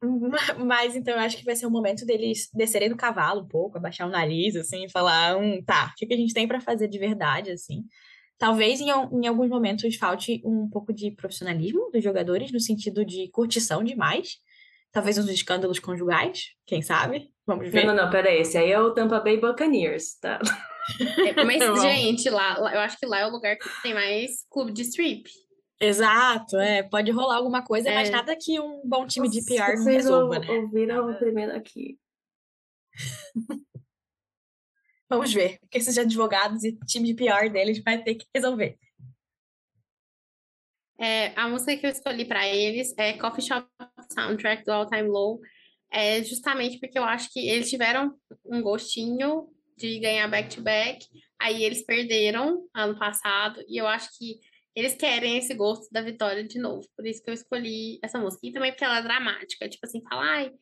Mas então eu acho que vai ser o momento deles descerem do cavalo um pouco, abaixar o nariz, assim, e falar, hum, tá, o que a gente tem para fazer de verdade, assim. Talvez em, em alguns momentos falte um pouco de profissionalismo dos jogadores, no sentido de curtição demais. Talvez uns escândalos conjugais, quem sabe? Vamos ver. Não, não, não, pera aí. Esse aí é o Tampa Bay Buccaneers, tá? É, mas, gente, lá, lá, eu acho que lá é o lugar que tem mais clube de strip. Exato, é. Pode rolar alguma coisa, é. mas nada que um bom time de PR não resolva, né? ouviram o primeiro aqui. Vamos ver o que esses advogados e time de PR deles vai ter que resolver. É, a música que eu escolhi para eles é Coffee Shop Soundtrack do All Time Low. É justamente porque eu acho que eles tiveram um gostinho de ganhar back-to-back, -back, aí eles perderam ano passado, e eu acho que eles querem esse gosto da vitória de novo. Por isso que eu escolhi essa música. E também porque ela é dramática. Tipo assim, fala, ai,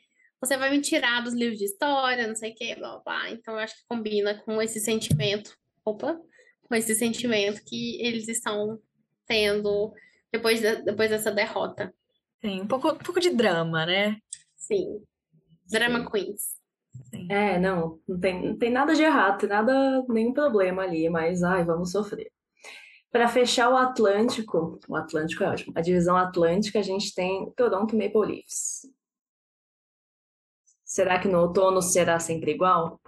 você vai me tirar dos livros de história, não sei o quê, blá, blá, blá. Então eu acho que combina com esse sentimento. Opa! Com esse sentimento que eles estão tendo depois, de, depois dessa derrota. Sim, um pouco, um pouco de drama, né? Sim. Drama Sim. Queens. Sim. É, não, não tem, não tem nada de errado, tem nada, nenhum problema ali, mas ai, vamos sofrer. Para fechar o Atlântico, o Atlântico é ótimo, a divisão Atlântica, a gente tem Toronto Maple Leafs. Será que no outono será sempre igual?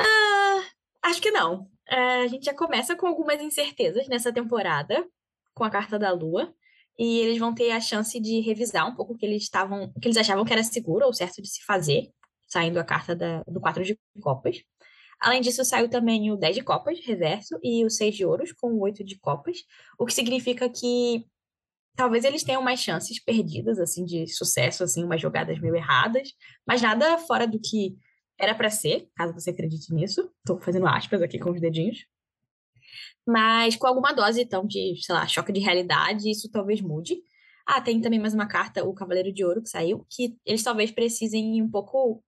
Ah, acho que não. É, a gente já começa com algumas incertezas nessa temporada, com a carta da Lua, e eles vão ter a chance de revisar um pouco o que eles estavam, que eles achavam que era seguro ou certo de se fazer, saindo a carta da, do quatro de copas. Além disso, saiu também o 10 de copas, reverso, e o 6 de ouros, com o 8 de copas, o que significa que talvez eles tenham mais chances perdidas, assim, de sucesso, assim, umas jogadas meio erradas, mas nada fora do que era para ser, caso você acredite nisso. Estou fazendo aspas aqui com os dedinhos. Mas com alguma dose, então, de, sei lá, choque de realidade, isso talvez mude. Ah, tem também mais uma carta, o Cavaleiro de Ouro, que saiu, que eles talvez precisem ir um pouco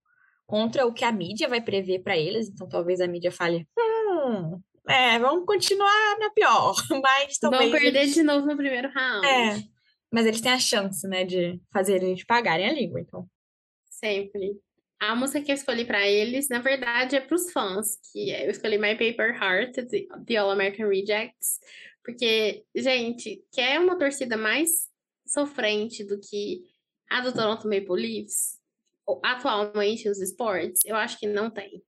contra o que a mídia vai prever para eles, então talvez a mídia fale, hum, é, vamos continuar na pior, mas talvez... Vão perder eles... de novo no primeiro round. É, mas eles têm a chance, né, de fazer eles pagarem a língua, então. Sempre. A música que eu escolhi para eles, na verdade, é para os fãs, que eu escolhi My Paper Heart, The All American Rejects, porque, gente, quer uma torcida mais sofrente do que a do Toronto Maple Leafs? atualmente os esportes, eu acho que não tem.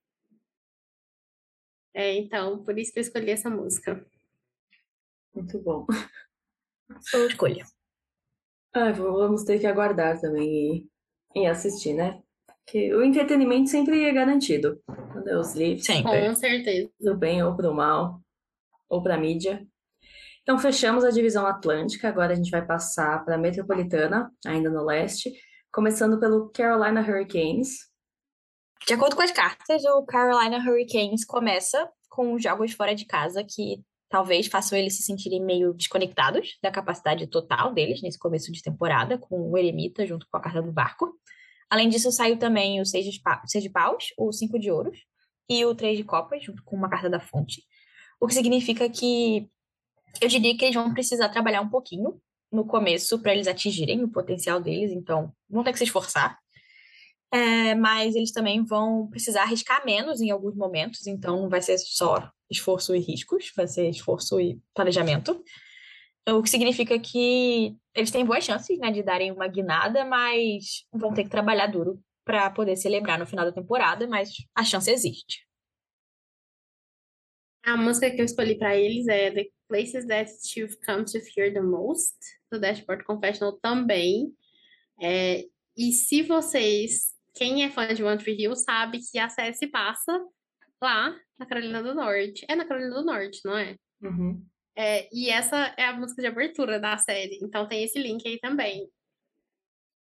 É, então, por isso que eu escolhi essa música. Muito bom. Sua escolha. Ah, vamos ter que aguardar também e, e assistir, né? Que o entretenimento sempre é garantido. Os livros. Sempre. Com certeza. Do bem ou pro mal. Ou pra mídia. Então, fechamos a divisão atlântica. Agora a gente vai passar para a metropolitana, ainda no leste começando pelo Carolina Hurricanes. De acordo com as cartas, o Carolina Hurricanes começa com jogos fora de casa que talvez façam eles se sentirem meio desconectados da capacidade total deles nesse começo de temporada, com o Eremita junto com a carta do barco. Além disso, saiu também o seis de, seis de paus, o cinco de ouros e o três de copas, junto com uma carta da fonte. O que significa que eu diria que eles vão precisar trabalhar um pouquinho no começo para eles atingirem o potencial deles, então vão ter que se esforçar. É, mas eles também vão precisar arriscar menos em alguns momentos, então não vai ser só esforço e riscos, vai ser esforço e planejamento. O que significa que eles têm boas chances né, de darem uma guinada, mas vão ter que trabalhar duro para poder celebrar no final da temporada, mas a chance existe. A música que eu escolhi para eles é The Places That You've Come to Fear the Most, do Dashboard Confessional também. É, e se vocês, quem é fã de One Tree Hill, sabe que a série se passa lá na Carolina do Norte. É na Carolina do Norte, não é? Uhum. é e essa é a música de abertura da série. Então tem esse link aí também.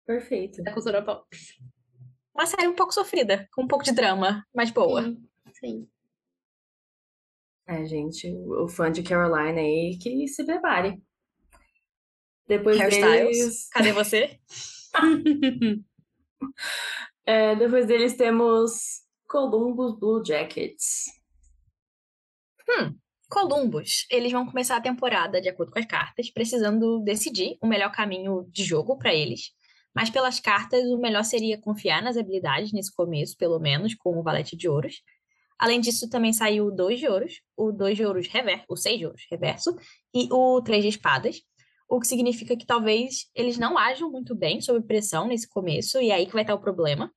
Perfeito. Da cultura pop. Uma série um pouco sofrida, com um pouco de drama, mas boa. Sim. sim. É, gente, o fã de Caroline aí que se prepare. Depois deles... Cadê você? é, depois deles temos Columbus Blue Jackets. Hum, Columbus. Eles vão começar a temporada, de acordo com as cartas, precisando decidir o melhor caminho de jogo para eles. Mas pelas cartas, o melhor seria confiar nas habilidades nesse começo, pelo menos, com o Valete de Ouros. Além disso, também saiu o 2 de ouros, o 2 de ouros reverso, o 6 de ouros reverso e o 3 de espadas, o que significa que talvez eles não ajam muito bem sob pressão nesse começo, e é aí que vai estar o problema.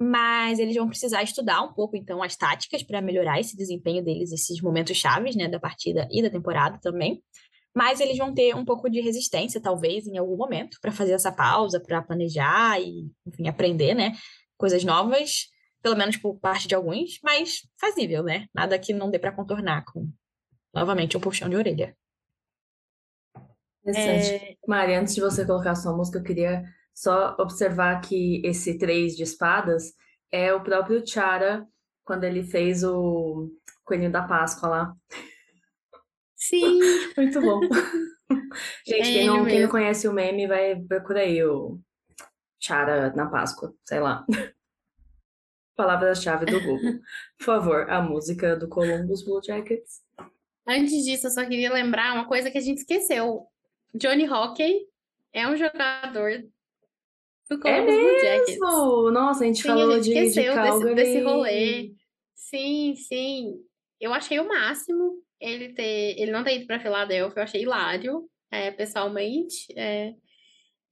Mas eles vão precisar estudar um pouco, então, as táticas para melhorar esse desempenho deles, esses momentos chaves, né, da partida e da temporada também. Mas eles vão ter um pouco de resistência, talvez, em algum momento, para fazer essa pausa, para planejar e, enfim, aprender, né, coisas novas pelo menos por parte de alguns, mas fazível, né? Nada que não dê para contornar com, novamente, um puxão de orelha. Interessante. É... Mari, antes de você colocar a sua música, eu queria só observar que esse três de espadas é o próprio Chara quando ele fez o Coelhinho da Páscoa lá. Sim! Muito bom. Gente, é quem, não, quem não conhece o meme, vai procurar aí o Chara na Páscoa, sei lá. Palavra-chave do Google. Por favor, a música do Columbus Blue Jackets. Antes disso, eu só queria lembrar uma coisa que a gente esqueceu. Johnny Hockey é um jogador do é Columbus é Blue Jackets. Nossa, a gente sim, falou a gente de, de Calgary. Desse, desse rolê. Sim, sim. Eu achei o máximo ele ter, ele não ter ido para Filadélfia, eu achei hilário, é, pessoalmente. É,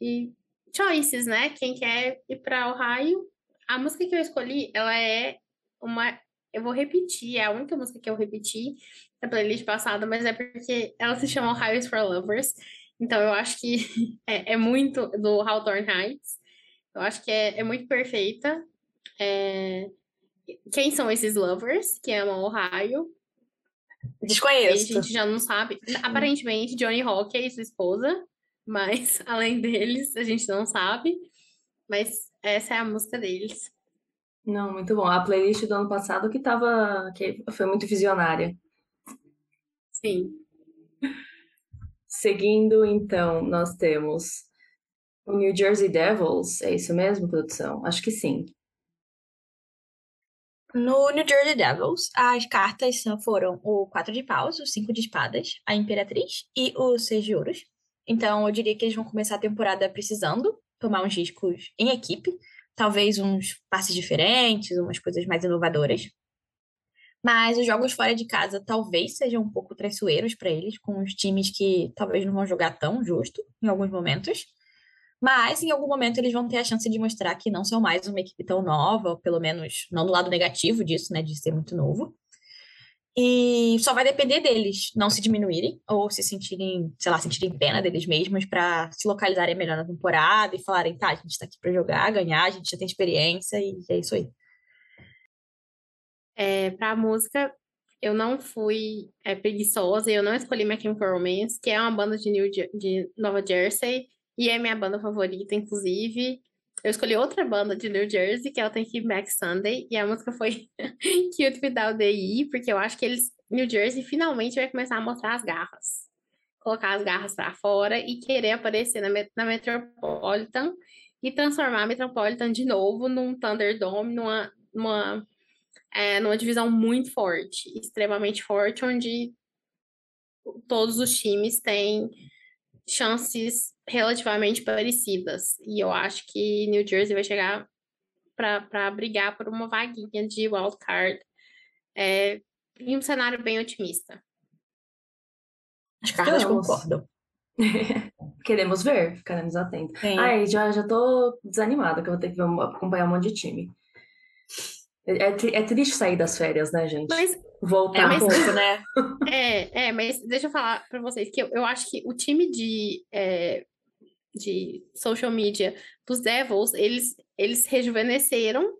e choices, né? Quem quer ir para Ohio a música que eu escolhi, ela é uma. Eu vou repetir, é a única música que eu repeti da playlist passada, mas é porque ela se chama Highways for Lovers. Então eu acho que é, é muito do Hawthorne Heights. Eu acho que é, é muito perfeita. É... Quem são esses lovers que amam Ohio? Desconheço. A gente já não sabe. Aparentemente, Johnny Hawk é sua esposa, mas além deles, a gente não sabe. Mas essa é a música deles. Não, muito bom. A playlist do ano passado que tava. que foi muito visionária. Sim. Seguindo, então, nós temos o New Jersey Devils. É isso mesmo, produção? Acho que sim. No New Jersey Devils, as cartas foram o 4 de paus, o 5 de espadas, a Imperatriz e o 6 de ouros. Então, eu diria que eles vão começar a temporada precisando tomar uns riscos em equipe, talvez uns passes diferentes, umas coisas mais inovadoras. Mas os jogos fora de casa talvez sejam um pouco traiçoeiros para eles, com os times que talvez não vão jogar tão justo em alguns momentos. Mas em algum momento eles vão ter a chance de mostrar que não são mais uma equipe tão nova, pelo menos não do lado negativo disso, né, de ser muito novo. E só vai depender deles não se diminuírem ou se sentirem, sei lá, sentirem pena deles mesmos para se localizarem melhor na temporada e falarem, tá, a gente tá aqui para jogar, ganhar, a gente já tem experiência e é isso aí. É, pra música, eu não fui é, preguiçosa, eu não escolhi My Chemical Romance, que é uma banda de, New, de Nova Jersey, e é minha banda favorita, inclusive. Eu escolhi outra banda de New Jersey, que é o Take Back Sunday, e a música foi Cute Without the E, porque eu acho que eles, New Jersey, finalmente vai começar a mostrar as garras. Colocar as garras para fora e querer aparecer na, na Metropolitan e transformar a Metropolitan de novo num Thunderdome, numa, numa, é, numa divisão muito forte, extremamente forte, onde todos os times têm chances relativamente parecidas. E eu acho que New Jersey vai chegar para brigar por uma vaguinha de wildcard é, em um cenário bem otimista. As cartas concordam. Queremos ver, ficaremos atentos. Sim. Ai, já, já tô desanimada que eu vou ter que acompanhar um monte de time. É, é, é triste sair das férias, né, gente? Mas voltar é, mas, um pouco, né? É, é, mas deixa eu falar para vocês que eu, eu acho que o time de, é, de social media dos Devils, eles, eles rejuvenesceram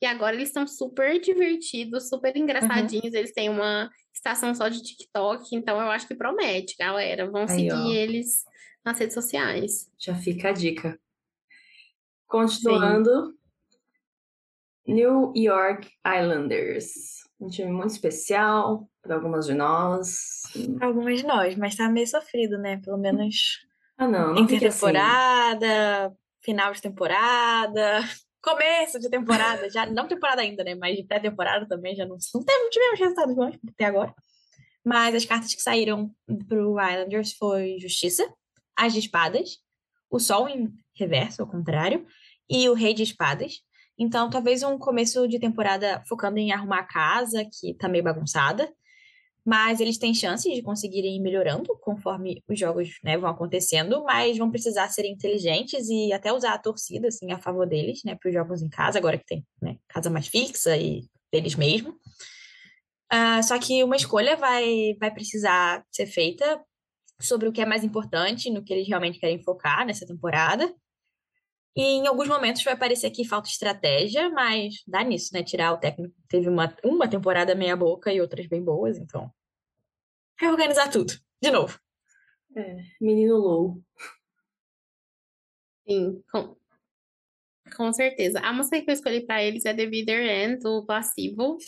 e agora eles estão super divertidos, super engraçadinhos. Uhum. Eles têm uma estação só de TikTok, então eu acho que promete, galera. Vão Aí, seguir ó. eles nas redes sociais. Já fica a dica. Continuando, Sim. New York Islanders. Um time muito especial para algumas de nós. Algumas de nós, mas tá meio sofrido, né? Pelo menos ah, não, não entre assim. temporada, assim. final de temporada, começo de temporada, já não temporada ainda, né? Mas de pré-temporada também já não, não teve, tivemos resultados bons até agora. Mas as cartas que saíram pro Islanders foi Justiça, as de espadas, o Sol em reverso, ao contrário, e o Rei de Espadas. Então, talvez um começo de temporada focando em arrumar a casa, que tá meio bagunçada. Mas eles têm chances de conseguirem ir melhorando conforme os jogos né, vão acontecendo, mas vão precisar ser inteligentes e até usar a torcida assim, a favor deles, né, para os jogos em casa, agora que tem né, casa mais fixa e deles mesmo. Uh, só que uma escolha vai, vai precisar ser feita sobre o que é mais importante, no que eles realmente querem focar nessa temporada. E em alguns momentos vai parecer que falta estratégia, mas dá nisso, né? Tirar o técnico. Teve uma, uma temporada meia boca e outras bem boas, então. Reorganizar tudo, de novo. É, menino low. Sim, com, com certeza. A música que eu escolhi para eles é The Bitter End, do Placebo.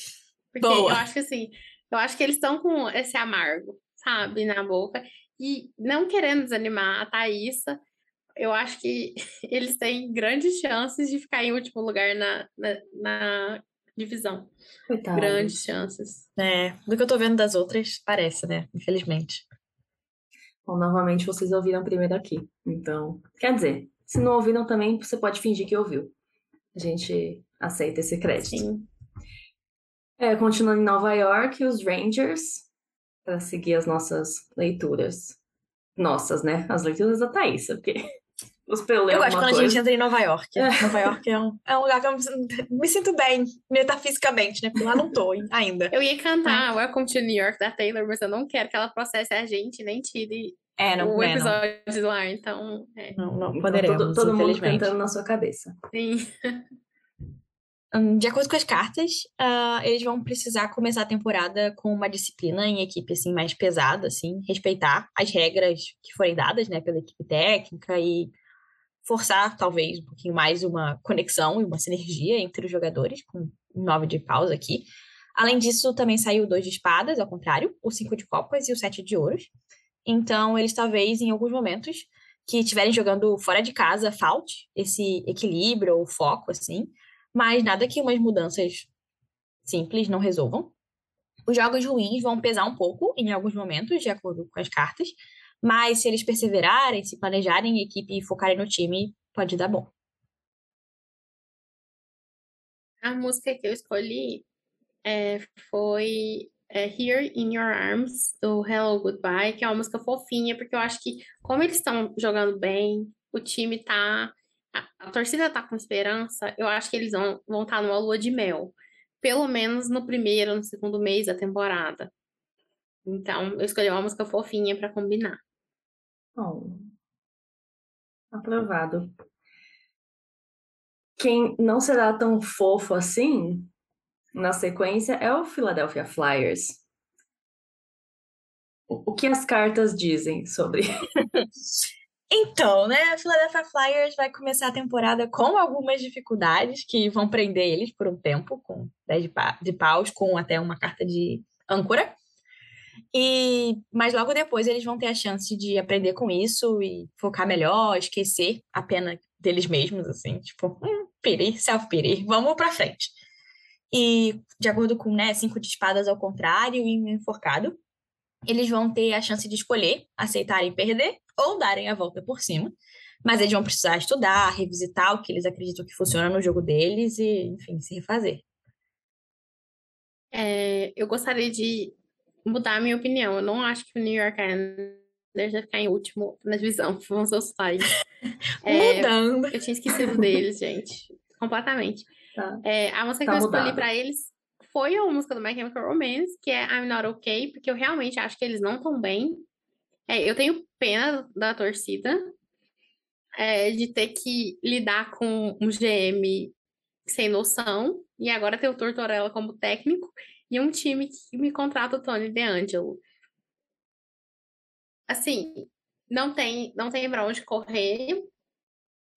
Porque Boa. eu acho que assim, eu acho que eles estão com esse amargo, sabe, na boca. E não querendo desanimar a Thaísa, eu acho que eles têm grandes chances de ficar em último lugar na, na, na divisão. Coitado. Grandes chances. É, do que eu tô vendo das outras, parece, né? Infelizmente. Bom, novamente vocês ouviram primeiro aqui. Então, quer dizer, se não ouviram também, você pode fingir que ouviu. A gente aceita esse crédito. Sim. É, continuando em Nova York, os Rangers para seguir as nossas leituras. Nossas, né? As leituras da Thaís, porque os eu Eu gosto quando coisa. a gente entra em Nova York. É. Nova York é um, é um lugar que eu me, sinto bem, metafisicamente, né? Porque lá não tô ainda. Eu ia cantar Welcome to New York da Taylor, mas eu não quero que ela processe a gente, nem tire é, não, o episódio não. lá, então... É. Não, não então, poderemos, todo, todo mundo cantando na sua cabeça. Sim. de acordo com as cartas, uh, eles vão precisar começar a temporada com uma disciplina em equipe assim mais pesada, assim, respeitar as regras que forem dadas, né, pela equipe técnica e forçar talvez um pouquinho mais uma conexão e uma sinergia entre os jogadores, com nove de pausa aqui. Além disso, também saiu dois de espadas, ao contrário, o cinco de copas e o sete de ouros. Então, eles talvez em alguns momentos que estiverem jogando fora de casa falte esse equilíbrio ou foco assim mas nada que umas mudanças simples não resolvam. Os jogos ruins vão pesar um pouco em alguns momentos, de acordo com as cartas, mas se eles perseverarem, se planejarem em equipe e focarem no time, pode dar bom. A música que eu escolhi é, foi é, Here in Your Arms, do Hello Goodbye, que é uma música fofinha, porque eu acho que, como eles estão jogando bem, o time tá a, a torcida tá com esperança, eu acho que eles vão, vão estar tá numa lua de mel. Pelo menos no primeiro, no segundo mês da temporada. Então, eu escolhi uma música fofinha para combinar. Bom, aprovado. Quem não será tão fofo assim, na sequência, é o Philadelphia Flyers. O que as cartas dizem sobre Então, né, a Philadelphia Flyers vai começar a temporada com algumas dificuldades que vão prender eles por um tempo, com 10 de paus, com até uma carta de âncora. E mas logo depois eles vão ter a chance de aprender com isso e focar melhor, esquecer a pena deles mesmos, assim, tipo, hum, pity, self-pity, vamos pra frente. E de acordo com, né, cinco de espadas ao contrário e um enforcado, eles vão ter a chance de escolher aceitar e perder ou darem a volta por cima. Mas eles vão precisar estudar, revisitar o que eles acreditam que funciona no jogo deles e, enfim, se refazer. É, eu gostaria de mudar a minha opinião. Eu não acho que o New York Islanders vai ficar em último na divisão. Vão ser os pais. É, Mudando. Eu tinha esquecido deles, gente. Completamente. Tá. É, a música tá que eu escolhi para eles foi a música do My Chemical Romance, que é I'm Not Okay, porque eu realmente acho que eles não estão bem. É, eu tenho pena da torcida é, de ter que lidar com um GM sem noção, e agora ter o Tortorella como técnico, e um time que me contrata o Tony DeAngelo. Assim, não tem, não tem pra onde correr.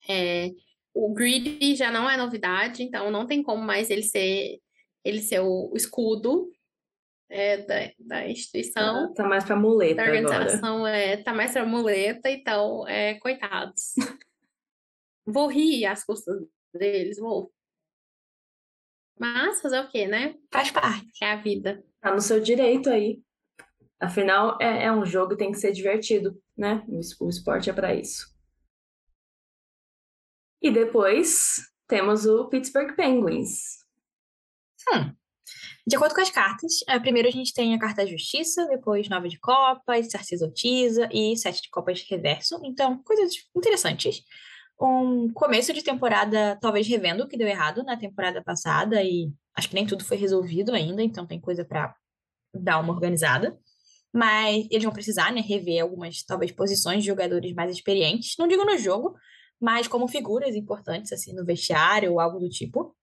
É, o Greedy já não é novidade, então não tem como mais ele ser ele ser o escudo é, da, da instituição. Tá, tá mais pra muleta Da organização, agora. é, tá mais pra muleta, então, é, coitados. vou rir às custas deles, vou. Mas fazer o quê, né? Faz parte. É a vida. Tá no seu direito aí. Afinal, é, é um jogo que tem que ser divertido, né? O, o esporte é para isso. E depois temos o Pittsburgh Penguins. Hum. De acordo com as cartas, eh, primeiro a gente tem a carta da Justiça, depois nove de copas, sacerdotisa e sete de copas reverso. Então, coisas interessantes. Um começo de temporada, talvez revendo o que deu errado na temporada passada e acho que nem tudo foi resolvido ainda, então tem coisa para dar uma organizada. Mas eles vão precisar, né, rever algumas, talvez, posições de jogadores mais experientes. Não digo no jogo, mas como figuras importantes, assim, no vestiário ou algo do tipo.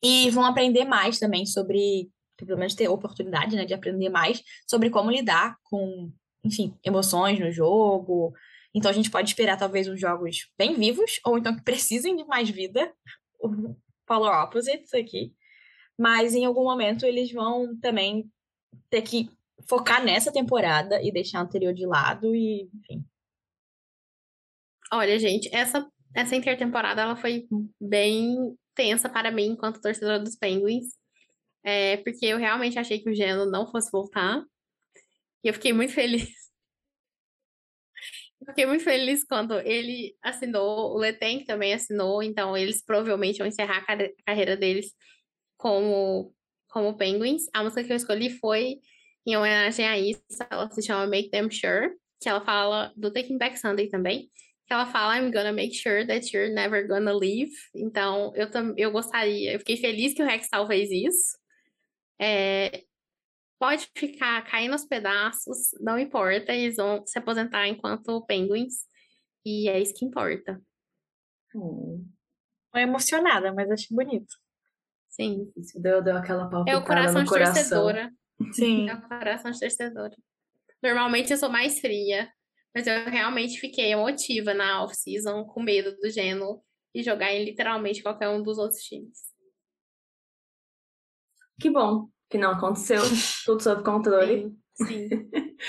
E vão aprender mais também sobre, pelo menos ter oportunidade, né, de aprender mais sobre como lidar com, enfim, emoções no jogo. Então a gente pode esperar talvez uns jogos bem vivos, ou então que precisem de mais vida, o polar opposites aqui. Mas em algum momento eles vão também ter que focar nessa temporada e deixar a anterior de lado e, enfim. Olha, gente, essa essa intertemporada ela foi bem tensa para mim enquanto torcedora dos Penguins. É, porque eu realmente achei que o Geno não fosse voltar. E eu fiquei muito feliz. Fiquei muito feliz quando ele assinou, o Letenk também assinou, então eles provavelmente vão encerrar a carreira deles como, como Penguins. A música que eu escolhi foi em homenagem a isso, ela se chama Make Them Sure, que ela fala do Taking Back Sunday também, que ela fala I'm gonna make sure that you're never gonna leave. Então, eu, eu gostaria, eu fiquei feliz que o Rextal fez isso. É, pode ficar caindo aos pedaços, não importa, eles vão se aposentar enquanto Penguins, e é isso que importa. Hum. Tô emocionada, mas acho bonito. Sim. Isso deu, deu aquela palpitada É o coração no de coração. torcedora. Sim. É o coração de torcedora. Normalmente eu sou mais fria, mas eu realmente fiquei emotiva na off-season, com medo do Geno e jogar em literalmente qualquer um dos outros times. Que bom que não aconteceu, tudo sob controle. Sim, sim.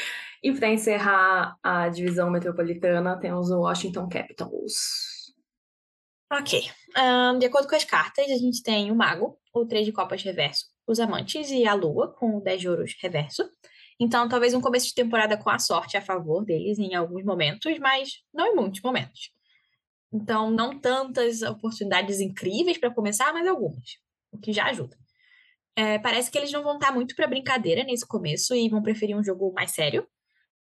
E para encerrar a divisão metropolitana, temos o Washington Capitals. Ok. Ahn, de acordo com as cartas, a gente tem o Mago, o Três de Copas reverso, os Amantes e a Lua, com o 10 de Ouros reverso. Então, talvez um começo de temporada com a sorte a favor deles em alguns momentos, mas não em muitos momentos. Então, não tantas oportunidades incríveis para começar, mas algumas, o que já ajuda. É, parece que eles não vão estar muito para brincadeira nesse começo e vão preferir um jogo mais sério.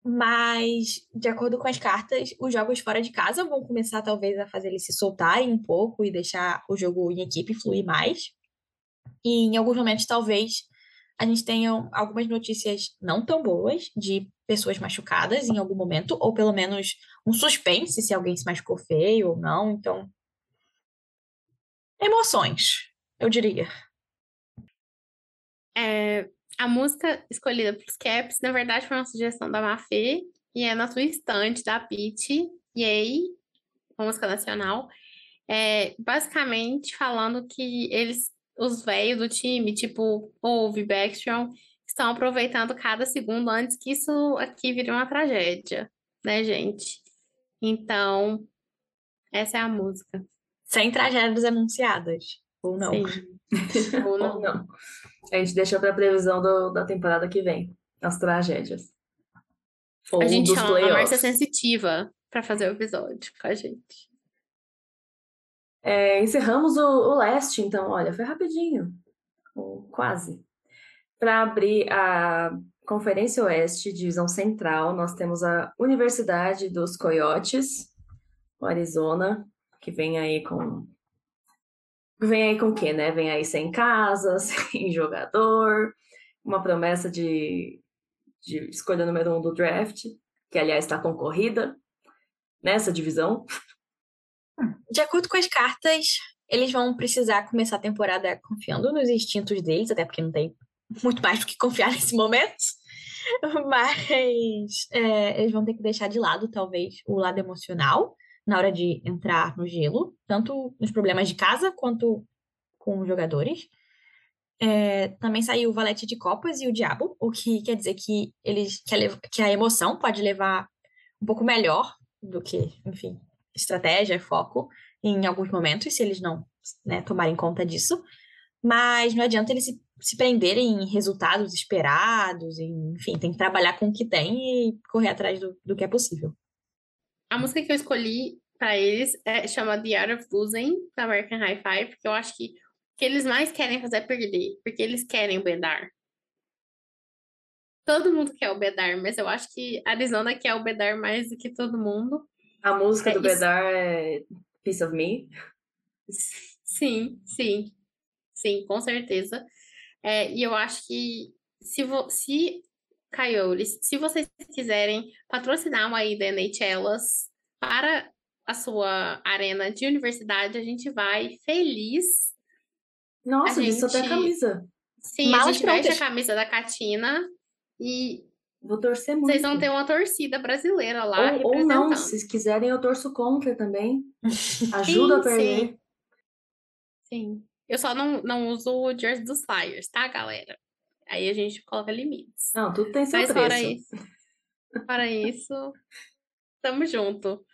Mas, de acordo com as cartas, os jogos fora de casa vão começar talvez a fazer eles se soltarem um pouco e deixar o jogo em equipe fluir mais. E em alguns momentos, talvez, a gente tenha algumas notícias não tão boas de pessoas machucadas em algum momento, ou pelo menos um suspense se alguém se machucou feio ou não. Então, emoções, eu diria. É, a música escolhida para os Caps, na verdade, foi uma sugestão da Mafê, e é na sua estante da Pitty, Yay, uma música nacional. É, basicamente falando que eles, os velhos do time, tipo Ove, Backstrom, estão aproveitando cada segundo antes que isso aqui vire uma tragédia, né, gente? Então, essa é a música. Sem tragédias anunciadas, ou não. Ou Ou não. A gente deixa para previsão do- da temporada que vem, as tragédias. Ou A gente chama a Márcia playoffs. Sensitiva para fazer o episódio com a gente. É, encerramos o, o leste, então, olha, foi rapidinho. Ou quase. Para abrir a Conferência Oeste, divisão central, nós temos a Universidade dos Coyotes, o Arizona, que vem aí com. Vem aí com o quê, né? Vem aí sem casa, sem jogador, uma promessa de, de escolha número um do draft, que aliás está concorrida nessa divisão. De acordo com as cartas, eles vão precisar começar a temporada confiando nos instintos deles, até porque não tem muito mais do que confiar nesse momento. Mas é, eles vão ter que deixar de lado, talvez, o lado emocional na hora de entrar no gelo, tanto nos problemas de casa quanto com os jogadores. É, também saiu o Valete de Copas e o Diabo, o que quer dizer que eles que a, que a emoção pode levar um pouco melhor do que, enfim, estratégia, foco em alguns momentos, se eles não né, tomarem conta disso. Mas não adianta eles se, se prenderem em resultados esperados, enfim, tem que trabalhar com o que tem e correr atrás do, do que é possível. A música que eu escolhi pra eles é, chama The Art of Losing, da American Hi-Fi, porque eu acho que o que eles mais querem fazer é perder, porque eles querem o Bedar. Todo mundo quer o Bedar, mas eu acho que Arizona quer o Bedar mais do que todo mundo. A música É do isso. Bedar é Piece of Me. Sim, sim, sim, com certeza. É, e eu acho que se, vo se Coyotes, se vocês quiserem patrocinar uma ida NHLas para a sua arena de universidade, a gente vai feliz. Nossa, A disse até a gente- camisa. Sim, a Malas gente veste a camisa da Catina e Vou torcer muito. vocês vão ter uma torcida brasileira lá Ou, ou não, se quiserem, eu torço contra também. Ajuda a Sim, perder. sim. Sim. Eu só não, não uso o jersey dos Flyers, tá, galera? Aí a gente coloca limites. Não, tudo tem seu Mas preço. fora isso, fora isso, tamo junto,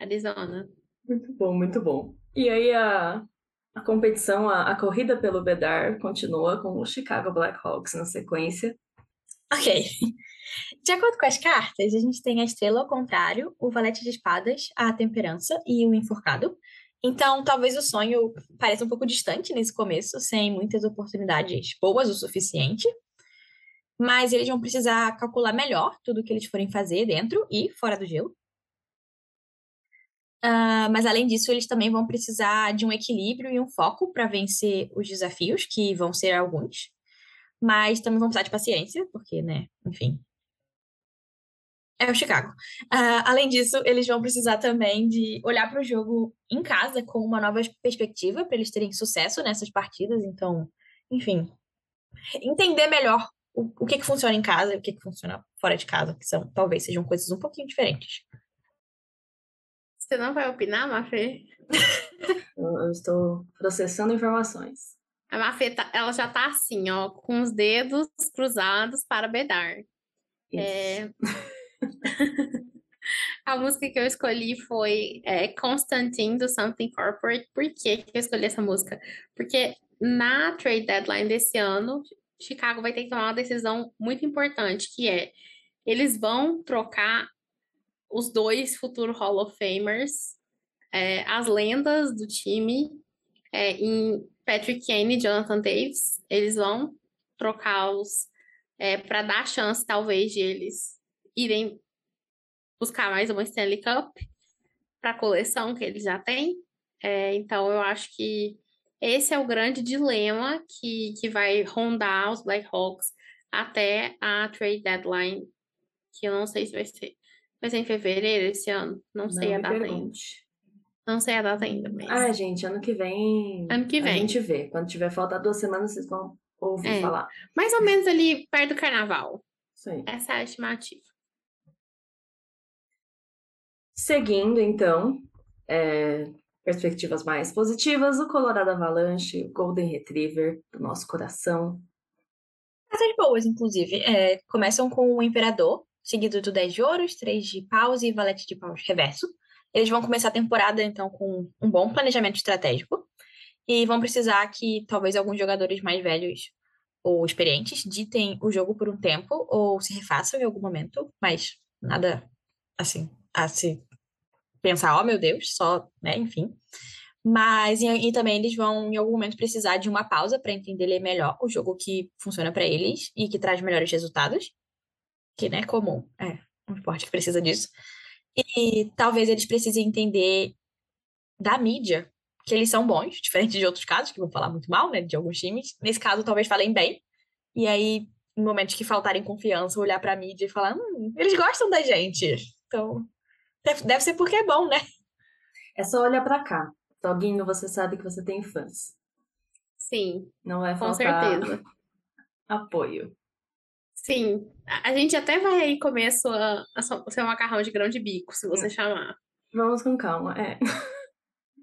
Arizona. Muito bom, muito bom. E aí a, a competição, a, a corrida pelo Bedar continua com o Chicago Blackhawks na sequência. Ok. De acordo com as cartas, a gente tem a estrela ao contrário, o valete de espadas, a temperança e o enforcado. Então, talvez o sonho pareça um pouco distante nesse começo, sem muitas oportunidades boas o suficiente. Mas eles vão precisar calcular melhor tudo o que eles forem fazer dentro e fora do gelo. Ah, mas além disso, eles também vão precisar de um equilíbrio e um foco para vencer os desafios, que vão ser alguns mas também vão precisar de paciência, porque, né, enfim. É o Chicago. Ah, além disso, eles vão precisar também de olhar para o jogo em casa com uma nova perspectiva para eles terem sucesso nessas partidas. Então, enfim, entender melhor o, o que, que funciona em casa e o que, que funciona fora de casa, que são talvez sejam coisas um pouquinho diferentes. Você não vai opinar, Mafê? Eu, eu estou processando informações. A Mafê, tá- ela já tá assim, ó, com os dedos cruzados para bedar. Isso. É... A música que eu escolhi foi é, Constantine, do Something Corporate. Por que que eu escolhi essa música? Porque na trade deadline desse ano, Chicago vai ter que tomar uma decisão muito importante, que é eles vão trocar os dois futuros Hall of Famers, é, as lendas do time, é, em Patrick Kane e Jonathan Davis. Eles vão trocá-los para dar chance, talvez, de eles irem buscar mais uma Stanley Cup para a coleção que eles já têm. É, então, eu acho que esse é o grande dilema que, que vai rondar os Blackhawks até a trade deadline, que eu não sei se vai ser. Vai ser em fevereiro esse ano? Não sei Não a data ainda. Não sei a data ainda, mas. Ah, gente, ano que vem. Ano que A vem. gente vê. Quando tiver faltar duas semanas, vocês vão ouvir É. falar. Mais ou menos ali perto do carnaval. Aí. Essa é a estimativa. Seguindo, então, é, perspectivas mais positivas, o Colorado Avalanche, o Golden Retriever do nosso coração. Cartas boas, inclusive. É, começam com o Imperador, seguido do 10 de ouros, 3 de paus e valete de paus reverso. Eles vão começar a temporada, então, com um bom planejamento estratégico. E vão precisar que talvez alguns jogadores mais velhos ou experientes ditem o jogo por um tempo ou se refaçam em algum momento, mas nada assim a se pensar, oh meu Deus, só, né, enfim. Mas e, e também eles vão em algum momento precisar de uma pausa para entender melhor o jogo que funciona para eles e que traz melhores resultados, que né, comum, é um esporte que precisa disso. E talvez eles precisem entender da mídia que eles são bons, diferente de outros casos que vão falar muito mal, né, de alguns times. Nesse caso, talvez falem bem. E aí, em momentos que faltarem confiança, olhar para a mídia e falar, hum, eles gostam da gente. Então, deve, ser porque é bom, né? É só olhar pra cá. Doguinho, você sabe que você tem fãs. Sim, Não vai com faltar certeza. apoio. Sim. A, gente até vai aí comer a sua, a sua, o seu macarrão de grão de bico, se você chamar. Vamos com calma. É.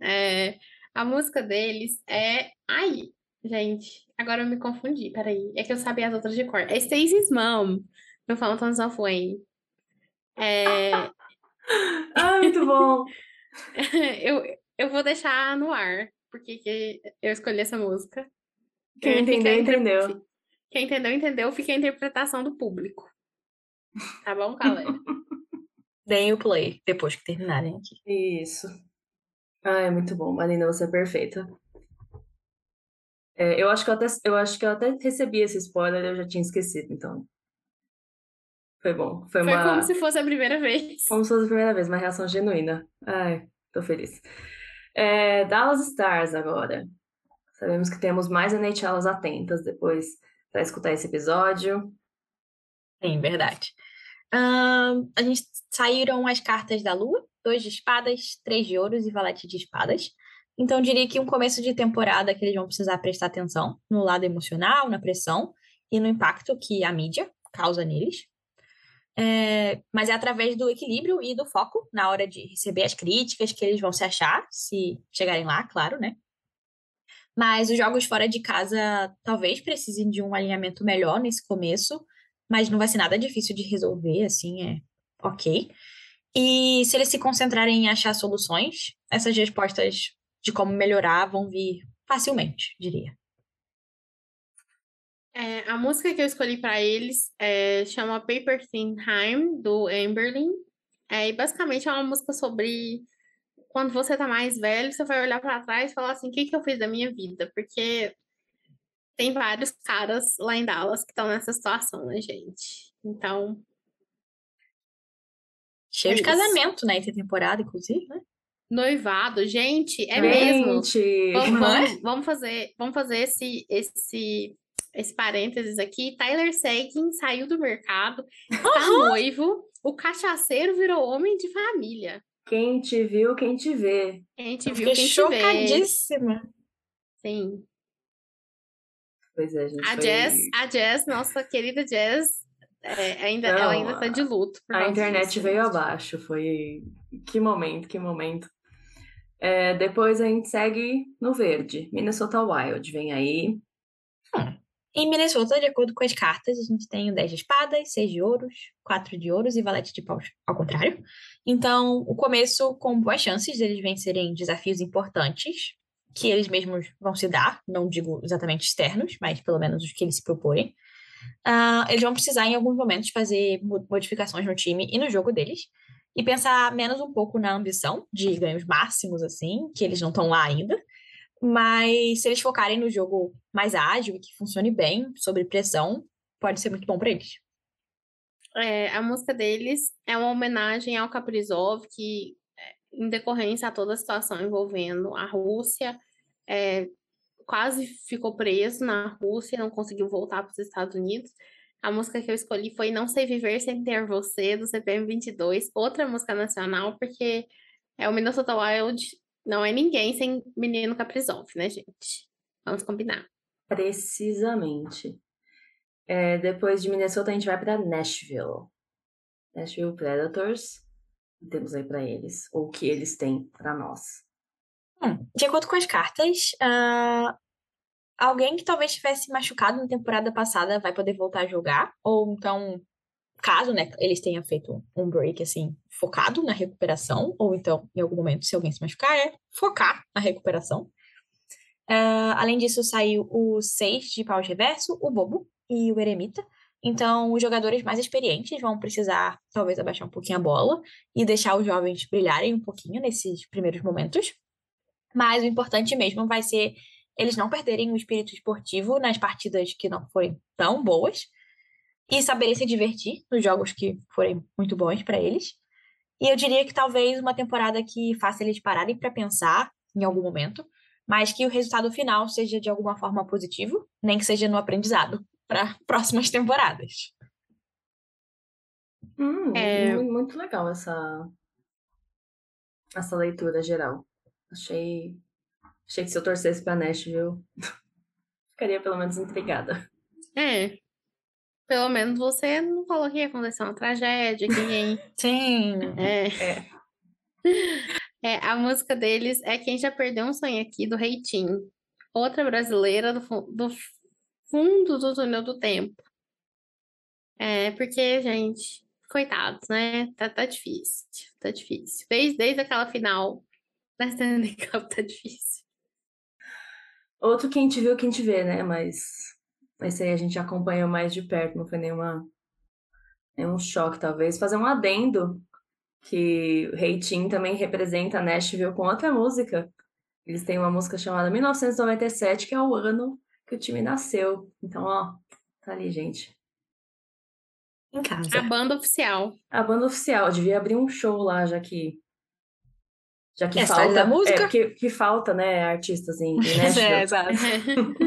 É, a música deles é. Ai, gente, agora eu me confundi. Peraí. É que eu sabia as outras de cor. É Stacey's Mom, no Fountains of Wayne. É, Ah, muito bom. eu, eu vou deixar no ar, porque que eu escolhi essa música. Quem É, entendeu, a entendeu. Quem entendeu, entendeu. Fica a interpretação do público. Tá bom, galera? Deem o play depois que terminarem aqui. Isso. Ah, é muito bom. Marina, você é perfeita. É, eu, acho que eu, até, eu acho que eu até recebi esse spoiler e eu já tinha esquecido, então. Foi bom. Foi, Foi uma... como se fosse a primeira vez. Como se fosse a primeira vez, uma reação genuína. Ai, tô feliz. É, Dallas Stars agora. Sabemos que temos mais NHLs atentas depois para escutar esse episódio. Sim, verdade. Ahn, a gente saíram as cartas da Lua, dois de espadas, três de ouros e valete de espadas. Então, diria que um começo de temporada que eles vão precisar prestar atenção no lado emocional, na pressão e no impacto que a mídia causa neles. É, mas é através do equilíbrio e do foco na hora de receber as críticas que eles vão se achar, se chegarem lá, claro, né? Mas os jogos fora de casa talvez precisem de um alinhamento melhor nesse começo, mas não vai ser nada difícil de resolver, assim, é ok. E se eles se concentrarem em achar soluções, essas respostas de como melhorar vão vir facilmente, diria. É, a música que eu escolhi para eles é, chama Paper Thin Time, do Amberlin. É, e basicamente é uma música sobre quando você tá mais velho, você vai olhar para trás e falar assim: o que, que eu fiz da minha vida? Porque tem vários caras lá em Dallas que estão nessa situação, né, gente? Então, Cheio É de isso. casamento, né? Intertemporada, inclusive, né? noivado, gente, é mesmo. Gente! Vamos, Não é? vamos, vamos fazer, vamos fazer esse, esse, esse parênteses aqui. Tyler Seguin saiu do mercado, tá noivo, o cachaceiro virou homem de família. Quem te viu, quem te vê. Gente Eu viu quem te vê. chocadíssima. Sim. Pois é, gente. A foi- Jess, a Jess, nossa querida Jess, é, ainda, Não, ela ainda tá de luto. A internet disso, veio gente. abaixo. Foi. Que momento, que momento. É, depois a gente segue no verde. Minnesota Wild. Vem aí. Em Minnesota, de acordo com as cartas, a gente tem o 10 de espadas, 6 de ouros, 4 de ouros e valete de paus, ao contrário. Então, o começo com boas chances deles vencerem desafios importantes, que eles mesmos vão se dar, não digo exatamente externos, mas pelo menos os que eles se propõem. Ah, eles vão precisar, em alguns momentos, fazer mo- modificações no time e no jogo deles, e pensar menos um pouco na ambição de ganhos máximos, assim, que eles não estão lá ainda, mas se eles focarem no jogo mais ágil e que funcione bem, sob pressão, pode ser muito bom para eles. É, a música deles é uma homenagem ao Kaprizov, que, é, em decorrência a toda a situação envolvendo a Rússia, é, quase ficou preso na Rússia, não conseguiu voltar para os Estados Unidos. A música que eu escolhi foi Não Sei Viver Sem Ter Você, do CPM 22, outra música nacional, porque é o Minnesota Wild, não é ninguém sem Menino Kaprizov, né, gente? Vamos combinar. Precisamente. É, depois de Minnesota, a gente vai para Nashville. Nashville Predators. Temos aí para eles. Ou o que eles têm para nós. Hum, de acordo com as cartas, ah, alguém que talvez tivesse machucado na temporada passada vai poder voltar a jogar, ou então, caso né, eles tenham feito um break assim, focado na recuperação, ou então, em algum momento, se alguém se machucar, é focar na recuperação. Ah, além disso, saiu o 6 de paus reverso, o Bobo e o Eremita. Então, os jogadores mais experientes vão precisar, talvez, abaixar um pouquinho a bola e deixar os jovens brilharem um pouquinho nesses primeiros momentos. Mas o importante mesmo vai ser eles não perderem o espírito esportivo nas partidas que não forem tão boas e saberem se divertir nos jogos que forem muito bons para eles. E eu diria que talvez uma temporada que faça eles pararem para pensar em algum momento, mas que o resultado final seja de alguma forma positivo, nem que seja no aprendizado para próximas temporadas. Hum, É. mu- muito legal essa, essa leitura geral. Achei, achei que se eu torcesse para Nashville, ficaria pelo menos intrigada. É. Pelo menos você não falou que ia acontecer uma tragédia, que ninguém Sim. É. É. É, a música deles é Quem Já Perdeu um Sonho Aqui, do Reitinho. Outra brasileira do, do fundo do túnel do tempo. É, porque, gente, coitados, né? Tá, tá difícil. Tá difícil. Desde, desde aquela final da Stanley Cup tá difícil. Outro quem te viu, quem te vê, né? Mas esse aí a gente acompanhou mais de perto, não foi nenhuma, nenhum choque, talvez. Fazer um adendo que o Hey Team também representa Nashville com outra música. Eles têm uma música chamada 1997, que é o ano que o time nasceu. Então, ó, tá ali, gente. Em casa. A banda oficial. A banda oficial, devia abrir um show lá, já que. Já que É, falta. da música? É, que, que falta, né, artistas em, em É, Nashville. exato.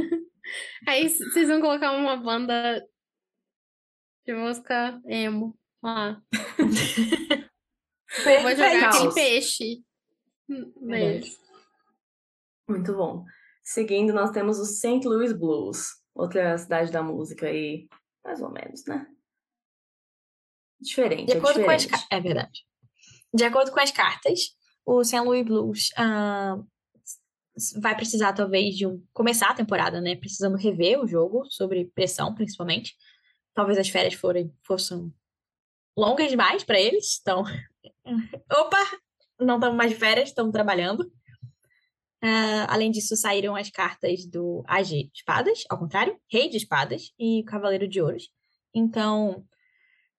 Aí vocês vão colocar uma banda de música emo lá. Eu vou jogar aquele peixe neles. Muito bom. Seguindo, nós temos o St. Louis Blues, outra cidade da música aí, mais ou menos, né? Diferente, De é acordo com as diferente. É verdade. De acordo com as cartas, o St. Louis Blues s- vai precisar, talvez, de um... começar a temporada, né? Precisando rever o jogo, sobre pressão, principalmente. Talvez as férias forem, fossem longas demais para eles. Então, opa! Não estamos mais de férias, estamos trabalhando. Ah, além disso, saíram as cartas do AG de Espadas, ao contrário, Rei de Espadas e Cavaleiro de Ouros. Então,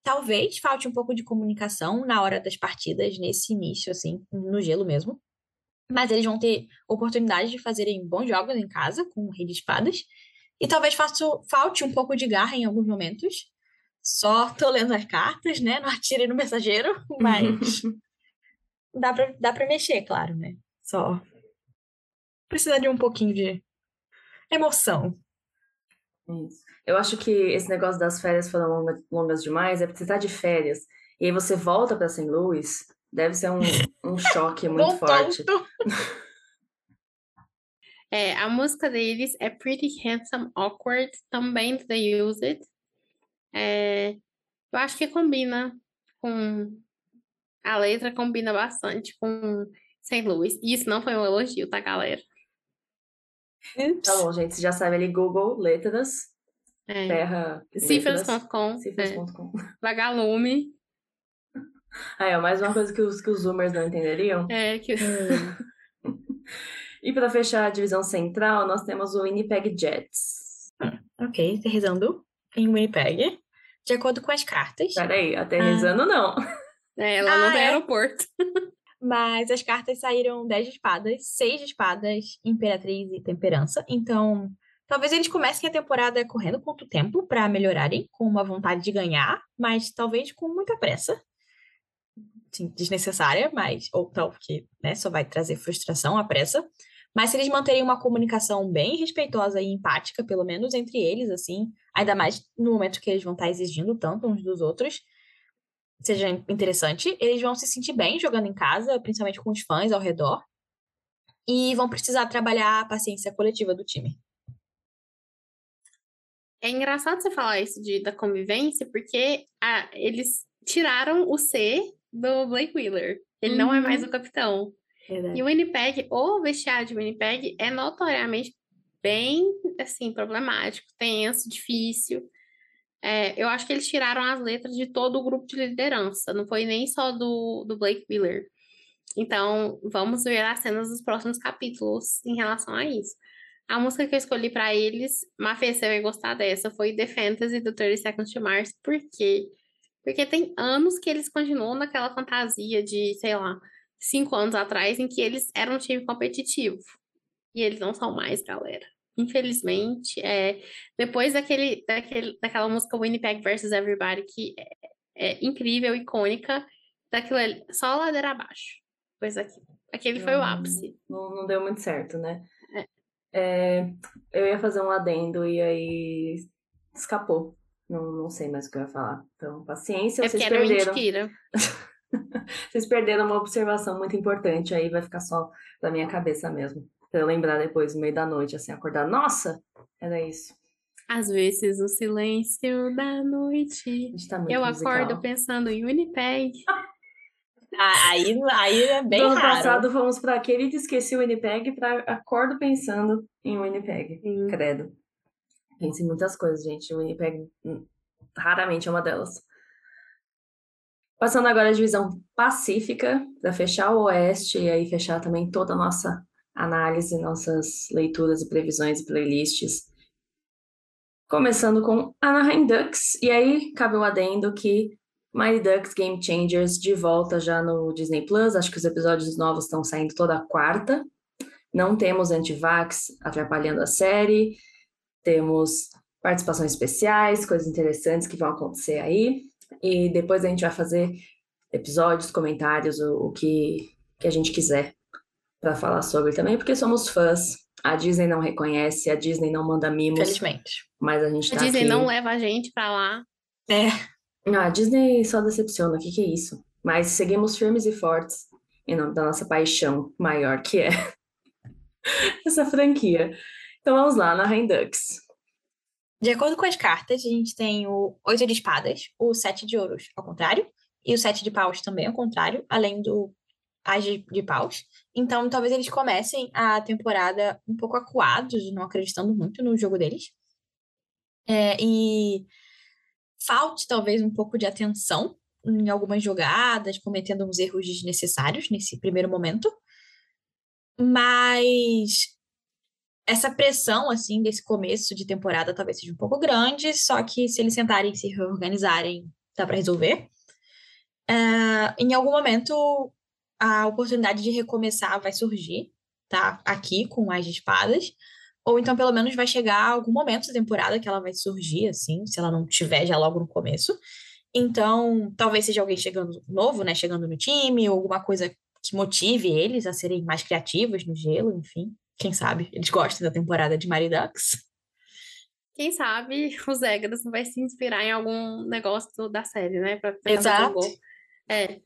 talvez falte um pouco de comunicação na hora das partidas, nesse início, assim, no gelo mesmo. Mas eles vão ter oportunidade de fazerem bons jogos em casa com o Rei de Espadas. E talvez falte um pouco de garra em alguns momentos. Só tô lendo as cartas, né? Não atire no mensageiro, mas dá pra, dá pra mexer, claro, né? Só precisa de um pouquinho de emoção. Isso. Eu acho que esse negócio das férias foram longa- longas demais, é porque você tá de férias, e aí você volta pra St. Louis, deve ser um, um choque muito Bom forte. É, a música deles é Pretty Handsome Awkward, também do The Use It. É, eu acho que combina com. A letra combina bastante com St. Louis. E isso não foi um elogio, tá, galera? Tá bom, gente, você já sabe ali, Google, letras, É. terra, letras, Cifras.com, é, cifras.com. vagalume. Aí, ó, mais uma coisa que os, que os zoomers não entenderiam. É, que... E para fechar a divisão central, nós temos o Winnipeg Jets. Ok, aterrizando em Winnipeg. De acordo com as cartas. Peraí, aterrizando não. É, lá não Ah, tem é? aeroporto. Mas as cartas saíram 10 de espadas, 6 de espadas, Imperatriz e Temperança. Então, talvez eles comecem a temporada correndo quanto tempo para melhorarem, com uma vontade de ganhar, mas talvez com muita pressa. Sim, desnecessária, mas. Ou tal, porque né, só vai trazer frustração a pressa. Mas se eles manterem uma comunicação bem respeitosa e empática, pelo menos entre eles, assim, ainda mais no momento que eles vão estar exigindo tanto uns dos outros, seja interessante, eles vão se sentir bem jogando em casa, principalmente com os fãs ao redor, e vão precisar trabalhar a paciência coletiva do time. É engraçado você falar isso de, da convivência, porque ah, eles tiraram o C do Blake Wheeler. Ele não é mais o capitão. E o Winnipeg, o vestiário de Winnipeg é notoriamente bem, assim, problemático, tenso, difícil. É, eu acho que eles tiraram as letras de todo o grupo de liderança, não foi nem só do, do Blake Wheeler. Então, vamos ver as cenas dos próximos capítulos em relação a isso. A música que eu escolhi pra eles, Mafê, você vai gostar dessa, foi The Fantasy do 30 Seconds to Mars. Por quê? Porque tem anos que eles continuam naquela fantasia de, sei lá, cinco anos atrás, em que eles eram um time competitivo. E eles não são mais, galera. Infelizmente, é, depois daquele, daquele, daquela música Winnipeg vs Everybody, que é, é incrível, icônica, daquilo ali, só ladeira abaixo. Pois aqui, aquele foi o Não- ápice. Não, não deu muito certo, né? É. É, eu ia fazer um adendo e aí escapou. Não, não sei mais o que eu ia falar. Então, paciência, É vocês porque era perderam. mentira. Vocês perderam uma observação muito importante, aí vai ficar só da minha cabeça mesmo. Pra eu lembrar depois, no meio da noite, assim, acordar. Nossa! Era isso. Às vezes, no silêncio da noite, A gente tá muito eu musical. acordo pensando em Winnipeg. Ah, aí, aí é bem Do ano raro. passado fomos pra Querida Esqueci o Winnipeg pra Acordo Pensando em Winnipeg. Credo. Penso em muitas coisas, gente. O Winnipeg raramente é uma delas. Passando agora à divisão pacífica, para fechar o Oeste e aí fechar também toda a nossa análise, nossas leituras e previsões e playlists. Começando com Anaheim Ducks, e aí cabe o adendo que Mighty Ducks Game Changers de volta já no Disney Plus. Acho que os episódios novos estão saindo toda quarta. Não temos antivax atrapalhando a série. Temos participações especiais, coisas interessantes que vão acontecer aí. E depois a gente vai fazer episódios, comentários, o, o que, que a gente quiser para falar sobre também, porque somos fãs. A Disney não reconhece, a Disney não manda mimos. Felizmente. Mas a gente A tá Disney aqui. não leva a gente pra lá. É. Ah, a Disney só decepciona, o que que é isso? Mas seguimos firmes e fortes em nome da nossa paixão maior, que é essa franquia. Então vamos lá, na Ducks. De acordo com as cartas, a gente tem o oito de espadas, o sete de ouros ao contrário, e o sete de paus também ao contrário, além do as de, de paus. Então, talvez eles comecem a temporada um pouco acuados, não acreditando muito no jogo deles. É, e falte talvez um pouco de atenção em algumas jogadas, cometendo uns erros desnecessários nesse primeiro momento. Mas essa pressão, assim, desse começo de temporada talvez seja um pouco grande, só que se eles sentarem e se reorganizarem, dá para resolver. Ah, em algum momento, a oportunidade de recomeçar vai surgir, tá? Aqui, com as espadas. Ou então, pelo menos, vai chegar algum momento da temporada que ela vai surgir, assim, se ela não tiver já logo no começo. Então, talvez seja alguém chegando novo, né? Chegando no time, ou alguma coisa que motive eles a serem mais criativos no gelo, enfim. Quem sabe? Eles gostam da temporada de Mighty Ducks. Quem sabe o Zegras vai se inspirar em algum negócio da série, né? Pra Exato. É.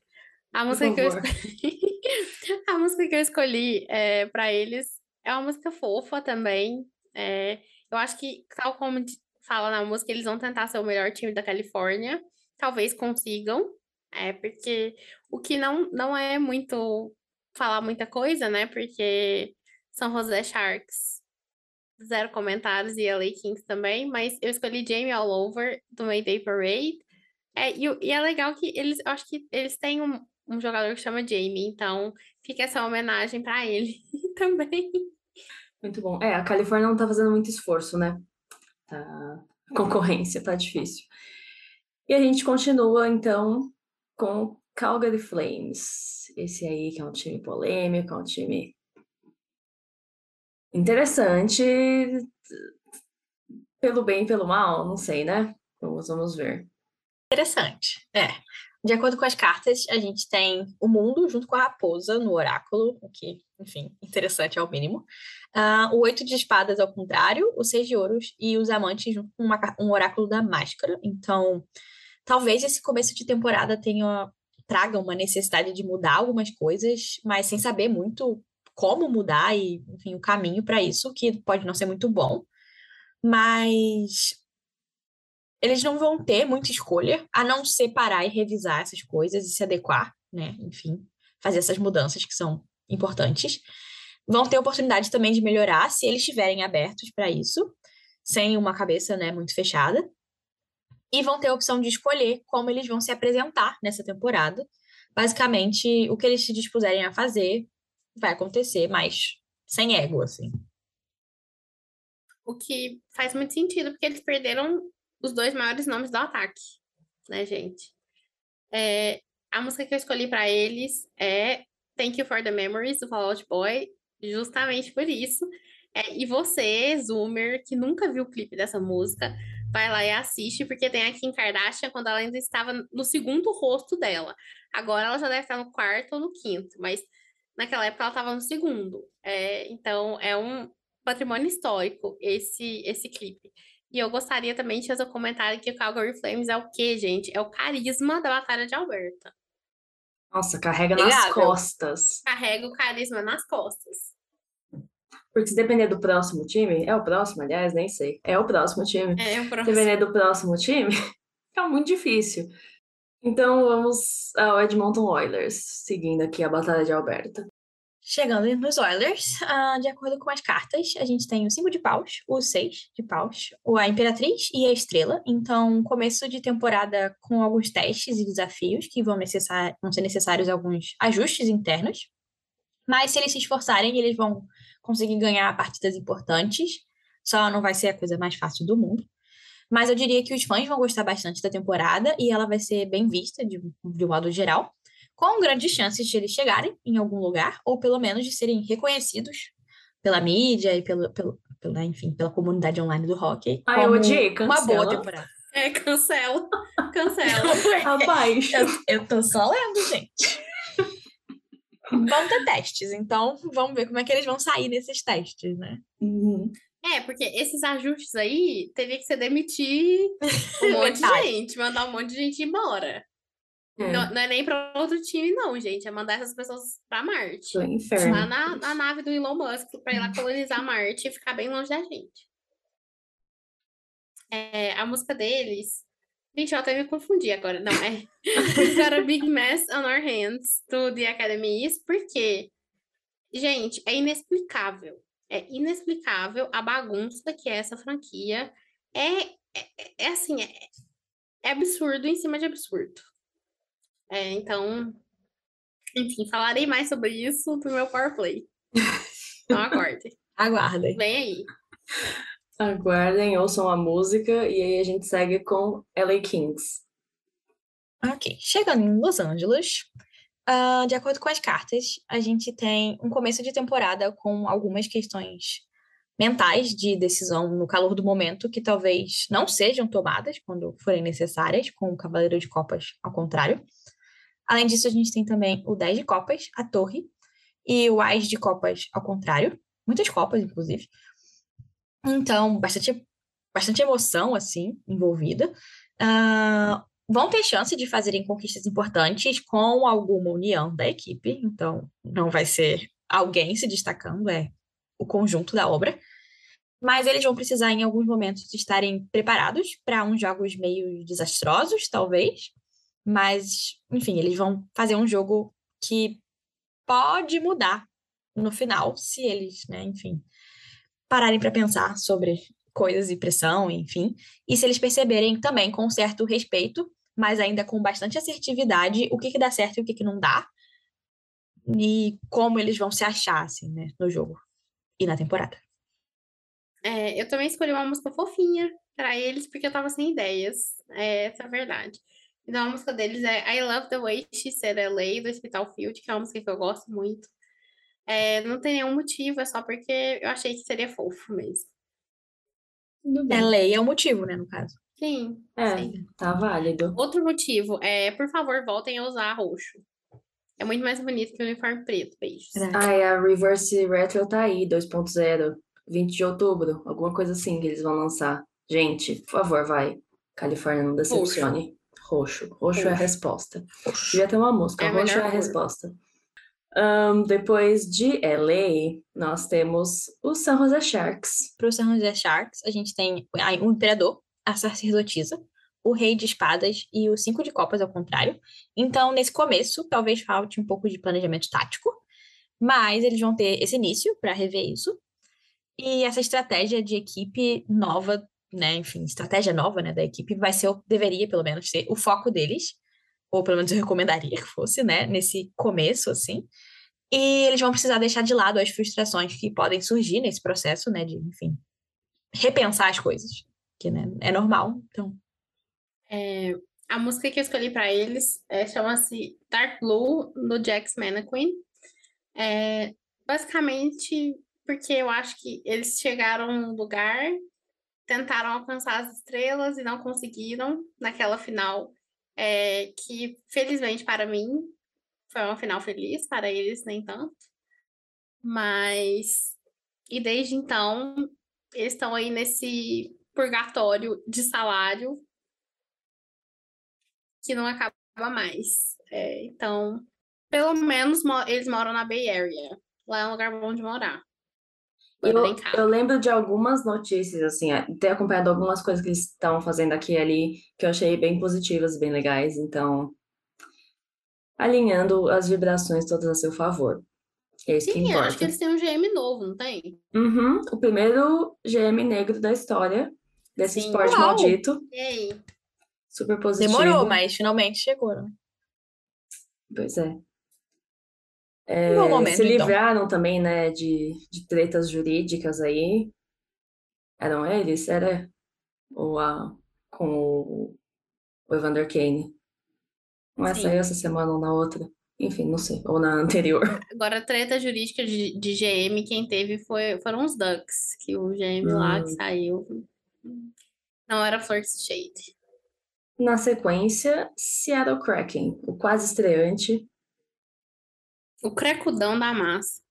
A música que eu escolhi. A música que eu escolhi é, para eles é uma música fofa também. É, eu acho que, tal como fala na música, eles vão tentar ser o melhor time da Califórnia. Talvez consigam. É, porque o que não, não é muito falar muita coisa, né? Porque São José Sharks zero comentários e LA Kings também, mas eu escolhi Jamie All Over do Mayday Parade. É, e, e é legal que eles, eu acho que eles têm um, um jogador que chama Jamie, então fica essa homenagem pra ele também. Muito bom. É, a Califórnia não tá fazendo muito esforço, né? Tá... Concorrência tá difícil. E a gente continua, então, com Calgary Flames. Esse aí que é um time polêmico, é um time interessante. Pelo bem e pelo mal, não sei, né? Vamos, vamos ver. Interessante. É. De acordo com as cartas, a gente tem o mundo junto com a raposa no oráculo, o que, enfim, interessante ao mínimo. Ah, o oito de espadas ao contrário, o seis de ouros e os amantes junto com uma um oráculo da máscara. Então, talvez esse começo de temporada tenha traga uma necessidade de mudar algumas coisas, mas sem saber muito como mudar e, enfim, o caminho para isso, que pode não ser muito bom. Mas eles não vão ter muita escolha, a não ser parar e revisar essas coisas e se adequar, né? Enfim, fazer essas mudanças que são importantes. Vão ter oportunidade também de melhorar se eles estiverem abertos para isso, sem uma cabeça, né, muito fechada. E vão ter a opção de escolher como eles vão se apresentar nessa temporada. Basicamente, o que eles se dispuserem a fazer vai acontecer, mas sem ego, assim. O que faz muito sentido, porque eles perderam os dois maiores nomes do ataque, né, gente? É, a música que eu escolhi pra eles é Thank You for the Memories, do Fall Out Boy, justamente por isso. É, e você, Zoomer, que nunca viu o clipe dessa música, vai lá e assiste, porque tem a Kim Kardashian quando ela ainda estava no segundo rosto dela. Agora ela já deve estar no quarto ou no quinto, mas naquela época ela estava no segundo. É, então é um patrimônio histórico esse, esse clipe. E eu gostaria também de fazer um comentário que o Calgary Flames é o quê, gente? É o carisma da Batalha de Alberta. Nossa, carrega nas Obrigada. costas. Carrega o carisma nas costas. Porque se depender do próximo time, é o próximo, aliás, nem sei. É o próximo time. É o Se próximo. depender do próximo time, fica muito difícil. Então vamos ao Edmonton Oilers, seguindo aqui a Batalha de Alberta. Chegando nos Oilers, ah, de acordo com as cartas, a gente tem o 5 de paus, o 6 de paus, a Imperatriz e a Estrela. Então, começo de temporada com alguns testes e desafios que vão, necessar, vão ser necessários alguns ajustes internos. Mas se eles se esforçarem, eles vão conseguir ganhar partidas importantes. Só não vai ser a coisa mais fácil do mundo. Mas eu diria que os fãs vão gostar bastante da temporada e ela vai ser bem vista de, de um modo geral, com grandes chances de eles chegarem em algum lugar, ou pelo menos de serem reconhecidos pela mídia e pelo, pelo, pela, enfim, pela comunidade online do hockey. Ah, eu odiei, Uma boa cancela. temporada. É, cancela. Cancela. Abaixo. Eu, eu tô só lendo, gente. Vão ter testes, então vamos ver como é que eles vão sair nesses testes, né? Uhum. É, porque esses ajustes aí teria que ser demitir um monte de gente, mandar um monte de gente embora. É, Não, não é nem para outro time, não, gente. É mandar essas pessoas pra Marte. inferno. Lá na, na nave do Elon Musk pra ir lá colonizar Marte e ficar bem longe da gente. É, a música deles. Gente, eu até me confundi agora. Não, é. We've got a big mess on our hands do The Academy Is, porque, gente, é inexplicável. É inexplicável a bagunça que é essa franquia. É, é, é assim, é, é absurdo em cima de absurdo. É, então, enfim, falarei mais sobre isso no meu Power Play. Então aguardem. Aguardem. Vem aí. Aguardem, ouçam a música e aí a gente segue com LA Kings. Ok, chegando em Los Angeles, ah, de acordo com as cartas, a gente tem um começo de temporada com algumas questões mentais de decisão no calor do momento que talvez não sejam tomadas quando forem necessárias, com o Cavaleiro de Copas ao contrário. Além disso, a gente tem também o 10 de Copas, a Torre, e o Ás de Copas ao contrário, muitas copas, inclusive. Então, bastante, bastante emoção, assim, envolvida. Ah, vão ter chance de fazerem conquistas importantes com alguma união da equipe, então não vai ser alguém se destacando, é o conjunto da obra. Mas eles vão precisar, em alguns momentos, estarem preparados para uns jogos meio desastrosos, talvez. Mas, enfim, eles vão fazer um jogo que pode mudar no final, se eles, né, enfim, pararem para pensar sobre coisas e pressão, enfim. E se eles perceberem também com certo respeito, mas ainda com bastante assertividade, o que, que dá certo e o que, que não dá. E como eles vão se achar, assim, né, no jogo e na temporada. É, eu também escolhi uma música fofinha pra eles, porque eu tava sem ideias. É, essa é a verdade. Então a música deles é I Love the Way She Said LA, do Hospital Field, que é uma música que eu gosto muito. É, não tem nenhum motivo, é só porque eu achei que seria fofo mesmo. Tudo bem. É lei é o motivo, né, no caso. Sim, É, sim. tá válido. Outro motivo é, por favor, voltem a usar roxo. É muito mais bonito que o uniforme preto, beijos. Ai, a Reverse Retro tá aí, 2.0, 20 de outubro, alguma coisa assim que eles vão lançar. Gente, por favor, vai. Califórnia não decepcione. Roxo. Roxo, é a Roxo. resposta. Devia ter uma música, É roxo é a cor. resposta. Ahn, depois de LA, nós temos o San Jose Sharks. Para o San Jose Sharks, a gente tem o Imperador, a Sacerdotisa, o Rei de Espadas e o Cinco de Copas, ao contrário. Então, nesse começo, talvez falte um pouco de planejamento tático, mas eles vão ter esse início para rever isso. E essa estratégia de equipe nova, né, enfim, estratégia nova, né, da equipe vai ser, deveria pelo menos ser o foco deles, ou pelo menos eu recomendaria que fosse, né, nesse começo, assim. E eles vão precisar deixar de lado as frustrações que podem surgir nesse processo, né, de, enfim, repensar as coisas, que, né, é normal, então. É, a música que eu escolhi pra eles é, chama-se Dark Blue, do Jax Mannequin. É, basicamente porque eu acho que eles chegaram num lugar, tentaram alcançar as estrelas e não conseguiram naquela final, é, que felizmente para mim foi uma final feliz, para eles nem tanto. Mas, e desde então, eles estão aí nesse purgatório de salário que não acaba mais. É, então, pelo menos mo- eles moram na Bay Area. Lá é um lugar bom de morar. Eu, eu lembro de algumas notícias, assim, ter acompanhado algumas coisas que eles estavam fazendo aqui e ali, que eu achei bem positivas, bem legais, então, alinhando as vibrações todas a seu favor. É isso que Sim, acho importa. que eles têm um GM novo, não tem? Uhum, o primeiro GM negro da história desse Sim. esporte Uau! maldito, E aí? super positivo. Demorou, mas finalmente chegou, né? Pois é. Um É, momento, se então. livraram também, né, de, de tretas jurídicas aí. Eram eles? Era? Ou a com o, o Evander Kane. Não é saiu essa semana ou na outra? Enfim, não sei. Ou na anterior. Agora, treta jurídica de, de GM, quem teve foi, foram os Ducks, que o GM lá que Hum. saiu não era Flor Shade. Na sequência, Seattle Kraken, o quase estreante. O crecudão da massa.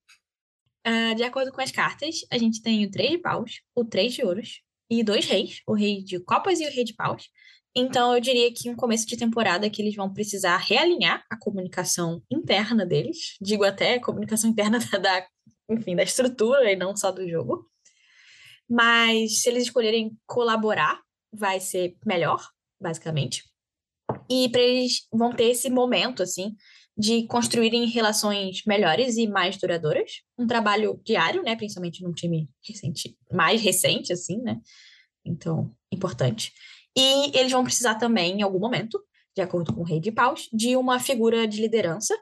Ah, de acordo com as cartas, a gente tem o três de paus, o três de ouros e dois reis, o rei de copas e o rei de paus. Então, eu diria que um começo de temporada que eles vão precisar realinhar a comunicação interna deles. Digo até comunicação interna da, da- enfim, da estrutura e não só do jogo. Mas se eles escolherem colaborar, vai ser melhor, basicamente. E para eles vão ter esse momento, assim, de construírem relações melhores e mais duradouras. Um trabalho diário, né? Principalmente num time recente, mais recente, assim, né? Então, importante. E eles vão precisar também, em algum momento, de acordo com o Rei de Paus, de uma figura de liderança.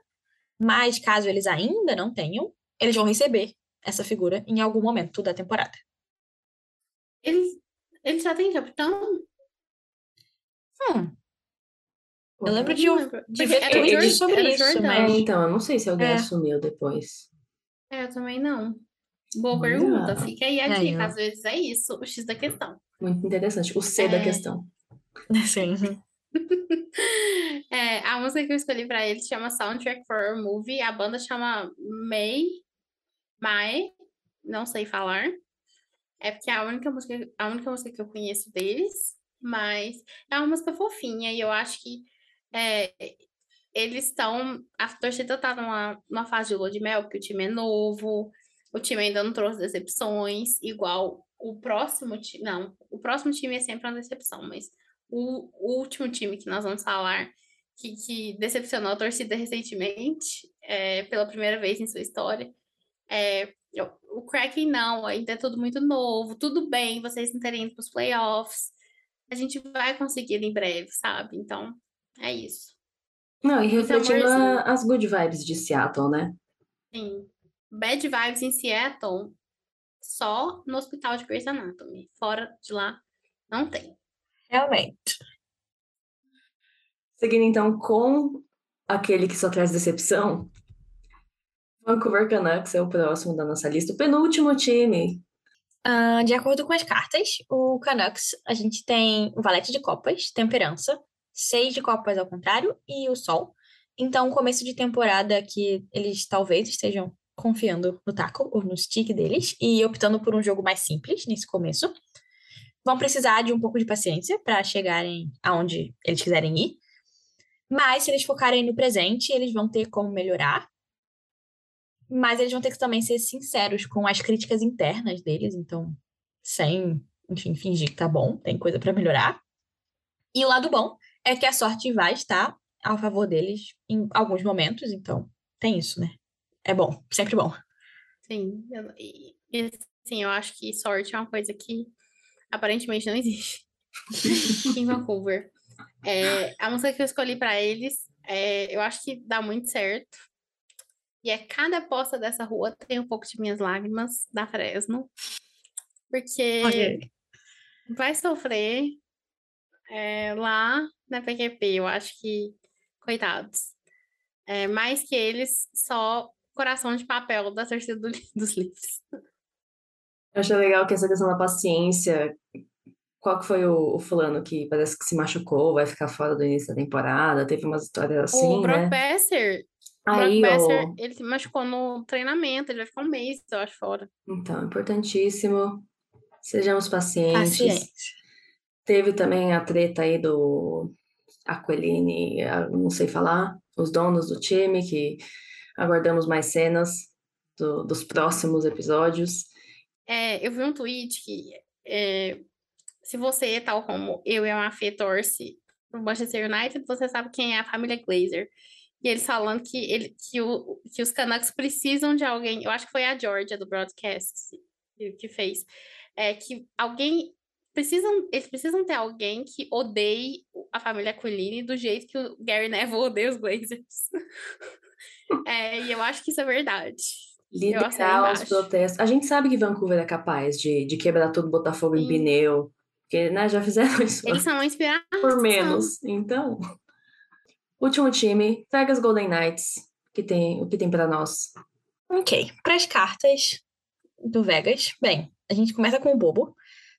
Mas caso eles ainda não tenham, eles vão receber essa figura em algum momento da temporada. Eles, eles já têm capitão? Hum, eu lembro de Não um. lembro. de ver o tweets Jordan- sobre isso, Jordão. É, mas- então, eu não sei se alguém É. assumiu depois. É, eu também não. Boa Olha. pergunta. Fica aí a dica. Às vezes é isso, o X da questão. Muito interessante. O C da É. questão. Sim. É, a música que eu escolhi pra ele chama Soundtrack for a Movie. A banda chama May. Mai. Não sei falar. É porque é a única música, a única música que eu conheço deles. Mas é uma música fofinha e eu acho que é, eles estão. A torcida tá numa, numa fase de lua de mel, porque o time é novo, o time ainda não trouxe decepções, igual o próximo time. Não, o próximo time é sempre uma decepção, mas o, o último time que nós vamos falar, que, que decepcionou a torcida recentemente, é, pela primeira vez em sua história, é, o Kraken não, ainda é tudo muito novo, tudo bem vocês não terem ido para os playoffs, a gente vai conseguir em breve, sabe? Então, é isso. Não, e refletindo as good vibes de Seattle, né? Sim. Bad vibes em Seattle, só no hospital de Grey's Anatomy. Fora de lá, não tem. Realmente. Seguindo então com aquele que só traz decepção. Vancouver Canucks é o próximo da nossa lista, o penúltimo time. Ah, de acordo com as cartas, o Canucks, a gente tem o Valete de Copas, Temperança, seis de Copas ao contrário e o Sol. Então, começo de temporada que eles talvez estejam confiando no taco ou no stick deles e optando por um jogo mais simples nesse começo. Vão precisar de um pouco de paciência para chegarem aonde eles quiserem ir. Mas se eles focarem no presente, eles vão ter como melhorar. Mas eles vão ter que também ser sinceros com as críticas internas deles, então, sem, enfim, fingir que tá bom, tem coisa para melhorar. E o lado bom é que a sorte vai estar a favor deles em alguns momentos, então tem isso, né? É bom, sempre bom. Sim. eu- E, assim, eu acho que sorte é uma coisa que aparentemente não existe em Vancouver. É, a música que eu escolhi pra eles, é, eu acho que dá muito certo. E é cada aposta dessa rua tem um pouco de minhas lágrimas da Fresno. Porque vai sofrer é, lá na PQP. Eu acho que, coitados. É, mais que eles, só coração de papel da torcida do- dos livros. Eu achei legal que essa questão da paciência. Qual que foi o, o fulano que parece que se machucou, vai ficar fora do início da temporada? Teve umas histórias o assim, Brock né? Besser, o Aí, Brock ó, Besser, ele se machucou no treinamento, ele vai ficar um mês, eu acho, fora. então, importantíssimo. Sejamos pacientes. Paciência. Teve também a treta aí do Aquilini, não sei falar, os donos do time, que aguardamos mais cenas do- dos próximos episódios. É, eu vi um tweet que é, se você, tal como eu e a Mafê, torce pro Manchester United, você sabe quem é a família Glazer. E eles falando que, ele, que, o, que os Canucks precisam de alguém, eu acho que foi a Georgia do broadcast que fez, é que alguém precisam, eles precisam ter alguém que odeie a família Aquilini do jeito que o Gary Neville odeia os Blazers. É, e eu acho que isso é verdade. Liderar os protestos. A gente sabe que Vancouver é capaz de, de quebrar tudo, botar fogo em Sim. pneu, Porque, né, já fizeram isso Eles são uma inspiração. por menos. Então, último time, Vegas Golden Knights, que tem o que tem para nós. Ok, para as cartas do Vegas, bem, a gente começa com o bobo,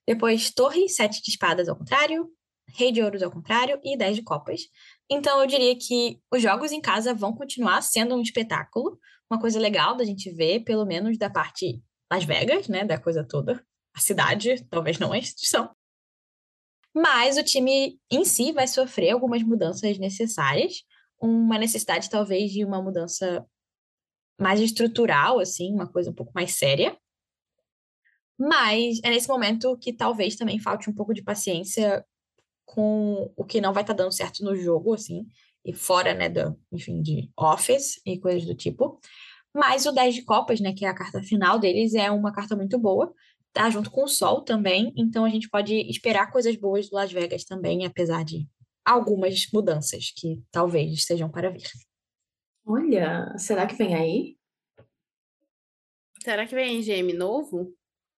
depois torre, sete de espadas ao contrário, rei de ouros ao contrário e dez de copas. Então eu diria que os jogos em casa vão continuar sendo um espetáculo, uma coisa legal da gente ver, pelo menos da parte Las Vegas, né, da coisa toda, a cidade, talvez não a instituição. Mas o time em si vai sofrer algumas mudanças necessárias, uma necessidade talvez de uma mudança mais estrutural, assim, uma coisa um pouco mais séria. Mas é nesse momento que talvez também falte um pouco de paciência com o que não vai estar tá dando certo no jogo, assim, e fora, né, do, enfim, de Office e coisas do tipo. Mas o 10 de Copas, né, que é a carta final deles, é uma carta muito boa, tá junto com o Sol também, então a gente pode esperar coisas boas do Las Vegas também, apesar de algumas mudanças que talvez estejam para vir. Olha, será que vem aí? Será que vem GM novo?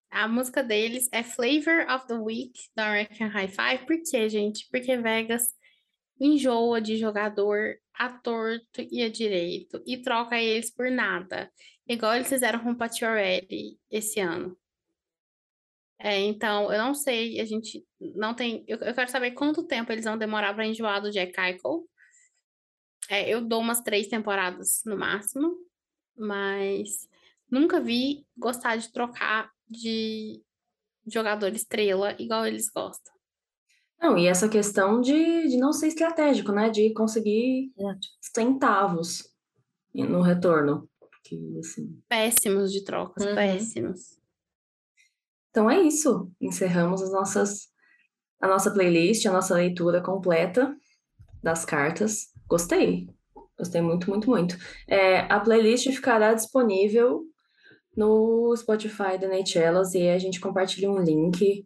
A música deles é Flavor of the Week da American High Five. Por quê, gente? Porque Vegas enjoa de jogador a torto e a direito e troca eles por nada. Igual eles fizeram com o Pacioretty esse ano. É, então, eu não sei, a gente não tem. Eu, eu quero saber quanto tempo eles vão demorar para enjoar do Jack Eichel. É, eu dou umas três temporadas no máximo, mas nunca vi gostar de trocar de jogador estrela igual eles gostam. Não, e essa questão de, de não ser estratégico, né? De conseguir centavos no retorno. Que, assim... Péssimos de trocas, uhum. péssimos. Então é isso. Encerramos as nossas, a nossa playlist, a nossa leitura completa das cartas. Gostei. Gostei muito, muito, muito. É, a playlist ficará disponível no Spotify da Neitelas e a gente compartilha um link,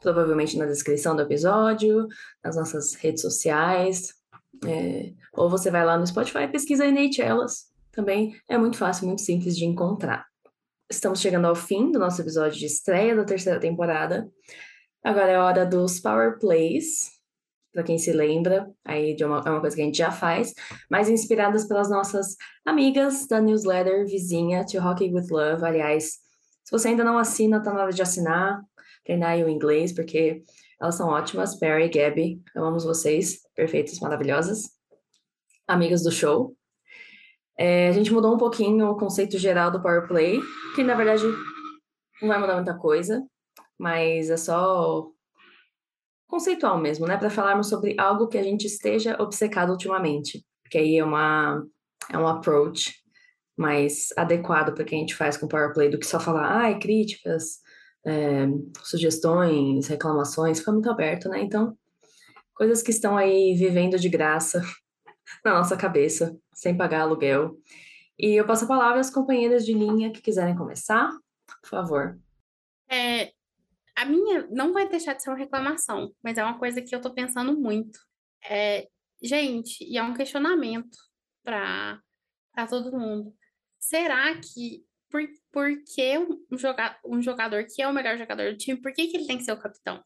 provavelmente na descrição do episódio, nas nossas redes sociais. É, ou você vai lá no Spotify e pesquisa aí Neitelas. Também é muito fácil, muito simples de encontrar. Estamos chegando ao fim do nosso episódio de estreia da terceira temporada. Agora é hora dos Power Plays, para quem se lembra, aí uma, é uma coisa que a gente já faz, mas inspiradas pelas nossas amigas da newsletter vizinha To Hockey with Love. Aliás, se você ainda não assina, tá na hora de assinar, treinar aí o inglês, porque elas são ótimas. Perry e Gabby, amamos vocês, perfeitas, maravilhosas, amigas do show. É, a gente mudou um pouquinho o conceito geral do Power Play, que na verdade não vai mudar muita coisa, mas é só conceitual mesmo, né? Para falarmos sobre algo que a gente esteja obcecado ultimamente. Que aí é, uma, é um approach mais adequado para que a gente faz com PowerPlay do que só falar, ai, críticas, é, sugestões, reclamações, fica muito aberto, né? Então, coisas que estão aí vivendo de graça na nossa cabeça, sem pagar aluguel. E eu passo a palavra às companheiras de linha que quiserem começar, por favor. É, a minha não vai deixar de ser uma reclamação, mas é uma coisa que eu tô pensando muito. É, gente, e é um questionamento para todo mundo. Será que por, por que um, joga, um jogador que é o melhor jogador do time, por que, que ele tem que ser o capitão?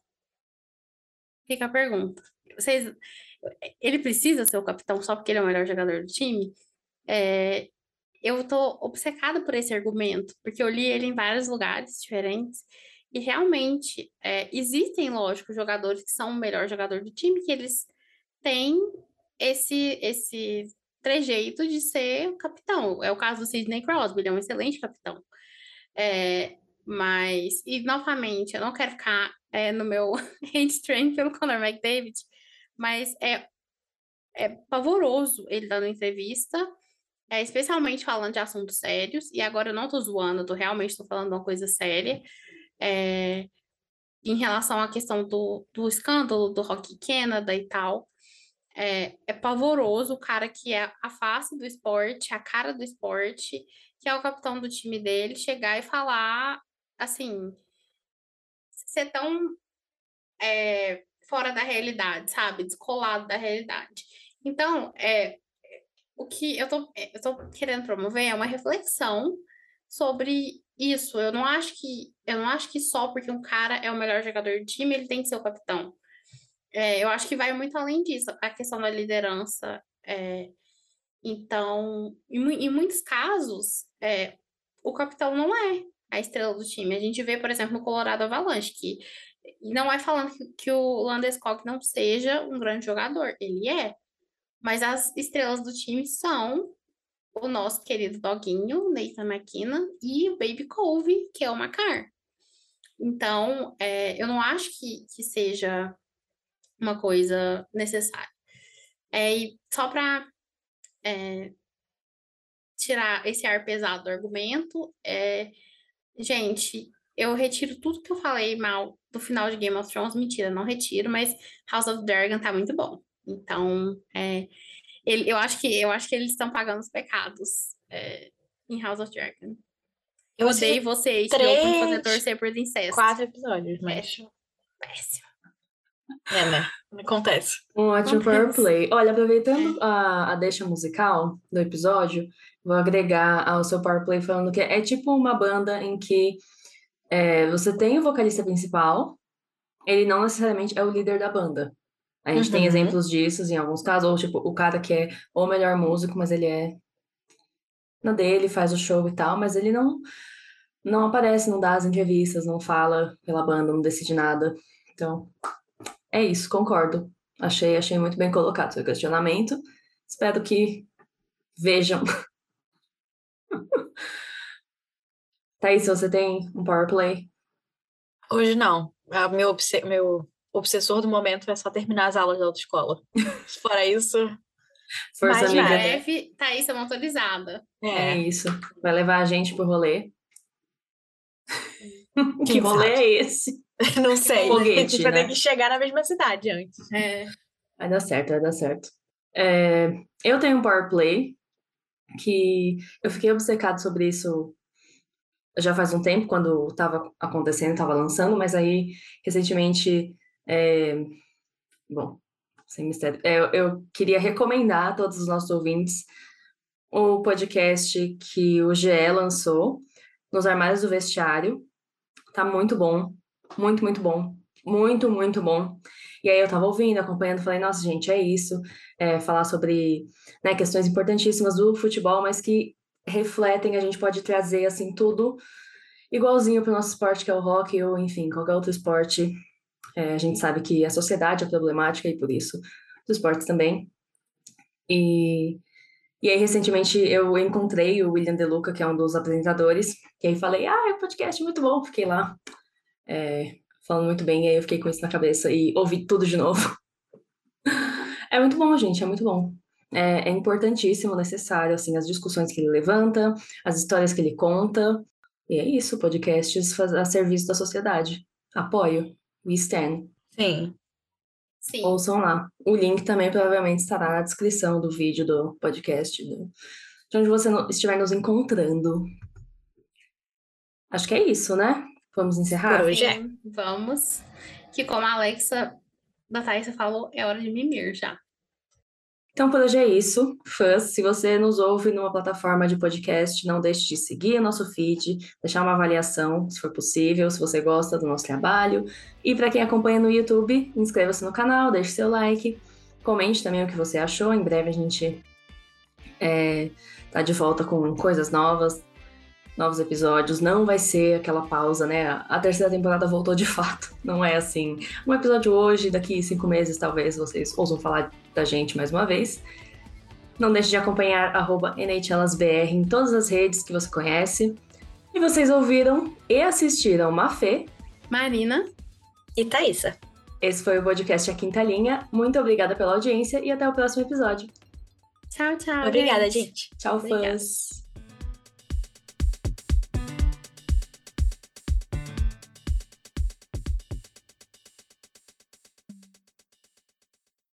Fica a pergunta. Vocês, ele precisa ser o capitão só porque ele é o melhor jogador do time? É, eu tô obcecada por esse argumento, porque eu li ele em vários lugares diferentes e realmente, é, existem, lógico, jogadores que são o melhor jogador do time, que eles têm esse, esse trejeito de ser capitão. É o caso do Sidney Crosby, ele é um excelente capitão. É, mas, e novamente, eu não quero ficar é, no meu hate pelo Conor McDavid, mas é, é pavoroso ele dando entrevista, é, especialmente falando de assuntos sérios, e agora eu não tô zoando, eu tô realmente tô falando uma coisa séria, é, em relação à questão do, do escândalo do Rock Canada e tal. É, é pavoroso o cara que é a face do esporte, a cara do esporte, que é o capitão do time dele, chegar e falar assim, ser tão é, fora da realidade, sabe? Descolado da realidade. Então, é, o que eu tô, eu tô querendo promover é uma reflexão sobre isso. Eu não acho que eu não acho que só porque um cara é o melhor jogador do time, ele tem que ser o capitão. É, eu acho que vai muito além disso, a questão da liderança. É, então, em, em, muitos casos, é, o capitão não é a estrela do time. A gente vê, por exemplo, no Colorado Avalanche, que não é falando que, que o Landeskog não seja um grande jogador, ele é. Mas as estrelas do time são o nosso querido doguinho, Nathan McKinnon, e o Baby Cove, que é o Macar. Então, é, eu não acho que, que seja uma coisa necessária. É, e só para é, tirar esse ar pesado do argumento, é, gente, eu retiro tudo que eu falei mal do final de Game of Thrones. Mentira, não retiro, mas House of Dragon tá muito bom. Então, é, ele, eu, acho que, eu acho que eles estão pagando os pecados é, em House of Dragon. Eu odeio vocês três, que fazer torcer por incesto. Quatro episódios, mas. Péssimo. Péssimo. É, né? Acontece. Um ótimo power play. Olha, aproveitando a, a deixa musical do episódio, vou agregar ao seu power play falando que é tipo uma banda em que é, você tem o vocalista principal, ele não necessariamente é o líder da banda. A gente uhum. tem exemplos disso em alguns casos, ou tipo, o cara que é o melhor músico, mas ele é na dele, faz o show e tal, mas ele não não aparece, não dá as entrevistas, não fala pela banda, não decide nada. Então, é isso, concordo. Achei, achei muito bem colocado seu questionamento. Espero que vejam. Thaís, você tem um power play? Hoje não. Ah, meu, meu obsessor do momento é só terminar as aulas da autoescola. Fora isso. Força mais amiga. breve, Thaís é motorizada. É. é isso. Vai levar a gente pro rolê. que rolê é esse? Não sei. Foguete, a gente vai ter né? que chegar na mesma cidade antes. É. Vai dar certo, vai dar certo. É, eu tenho um power play que eu fiquei obcecado sobre isso já faz um tempo, quando estava acontecendo, estava lançando, mas aí, recentemente, é... bom, sem mistério, é, eu, eu queria recomendar a todos os nossos ouvintes o podcast que o GE lançou, Nos Armários do Vestiário. Tá muito bom, muito, muito bom. Muito, muito bom. E aí eu tava ouvindo, acompanhando, falei, nossa, gente, é isso. É, falar sobre né, questões importantíssimas do futebol, mas que refletem, a gente pode trazer, assim, tudo igualzinho para o nosso esporte, que é o rock, ou, enfim, qualquer outro esporte. É, a gente sabe que a sociedade é problemática e por isso os esportes também. E, e aí, recentemente, eu encontrei o William De Luca, que é um dos apresentadores, e aí falei, ah, é um podcast muito bom, fiquei lá. É, falando muito bem, e aí eu fiquei com isso na cabeça e ouvi tudo de novo. é muito bom, gente, é muito bom. É, é importantíssimo, necessário, assim, as discussões que ele levanta, as histórias que ele conta. E é isso, podcasts a serviço da sociedade. Apoio. We stand. Sim. Sim. Ouçam lá. O link também provavelmente estará na descrição do vídeo do podcast, do, de onde você estiver nos encontrando. Acho que é isso, né? Vamos encerrar? Por hoje é. Vamos. Que como a Alexa da Thaisa falou, é hora de mimir já. Então, por hoje é isso. Fãs, se você nos ouve numa plataforma de podcast, não deixe de seguir o nosso feed, deixar uma avaliação, se for possível, se você gosta do nosso trabalho. E para quem acompanha no YouTube, inscreva-se no canal, deixe seu like, comente também o que você achou. Em breve a gente é, tá de volta com coisas novas, novos episódios. Não vai ser aquela pausa, né? A terceira temporada voltou de fato. Não é assim. Um episódio hoje, daqui cinco meses, talvez vocês ousam falar da gente mais uma vez. Não deixe de acompanhar NHLasBR em todas as redes que você conhece. E vocês ouviram e assistiram Mafê, Marina e Thaisa. Esse foi o podcast A Quinta Linha. Muito obrigada pela audiência e até o próximo episódio. Tchau, tchau. Obrigada, gente. Tchau, Obrigada. fãs.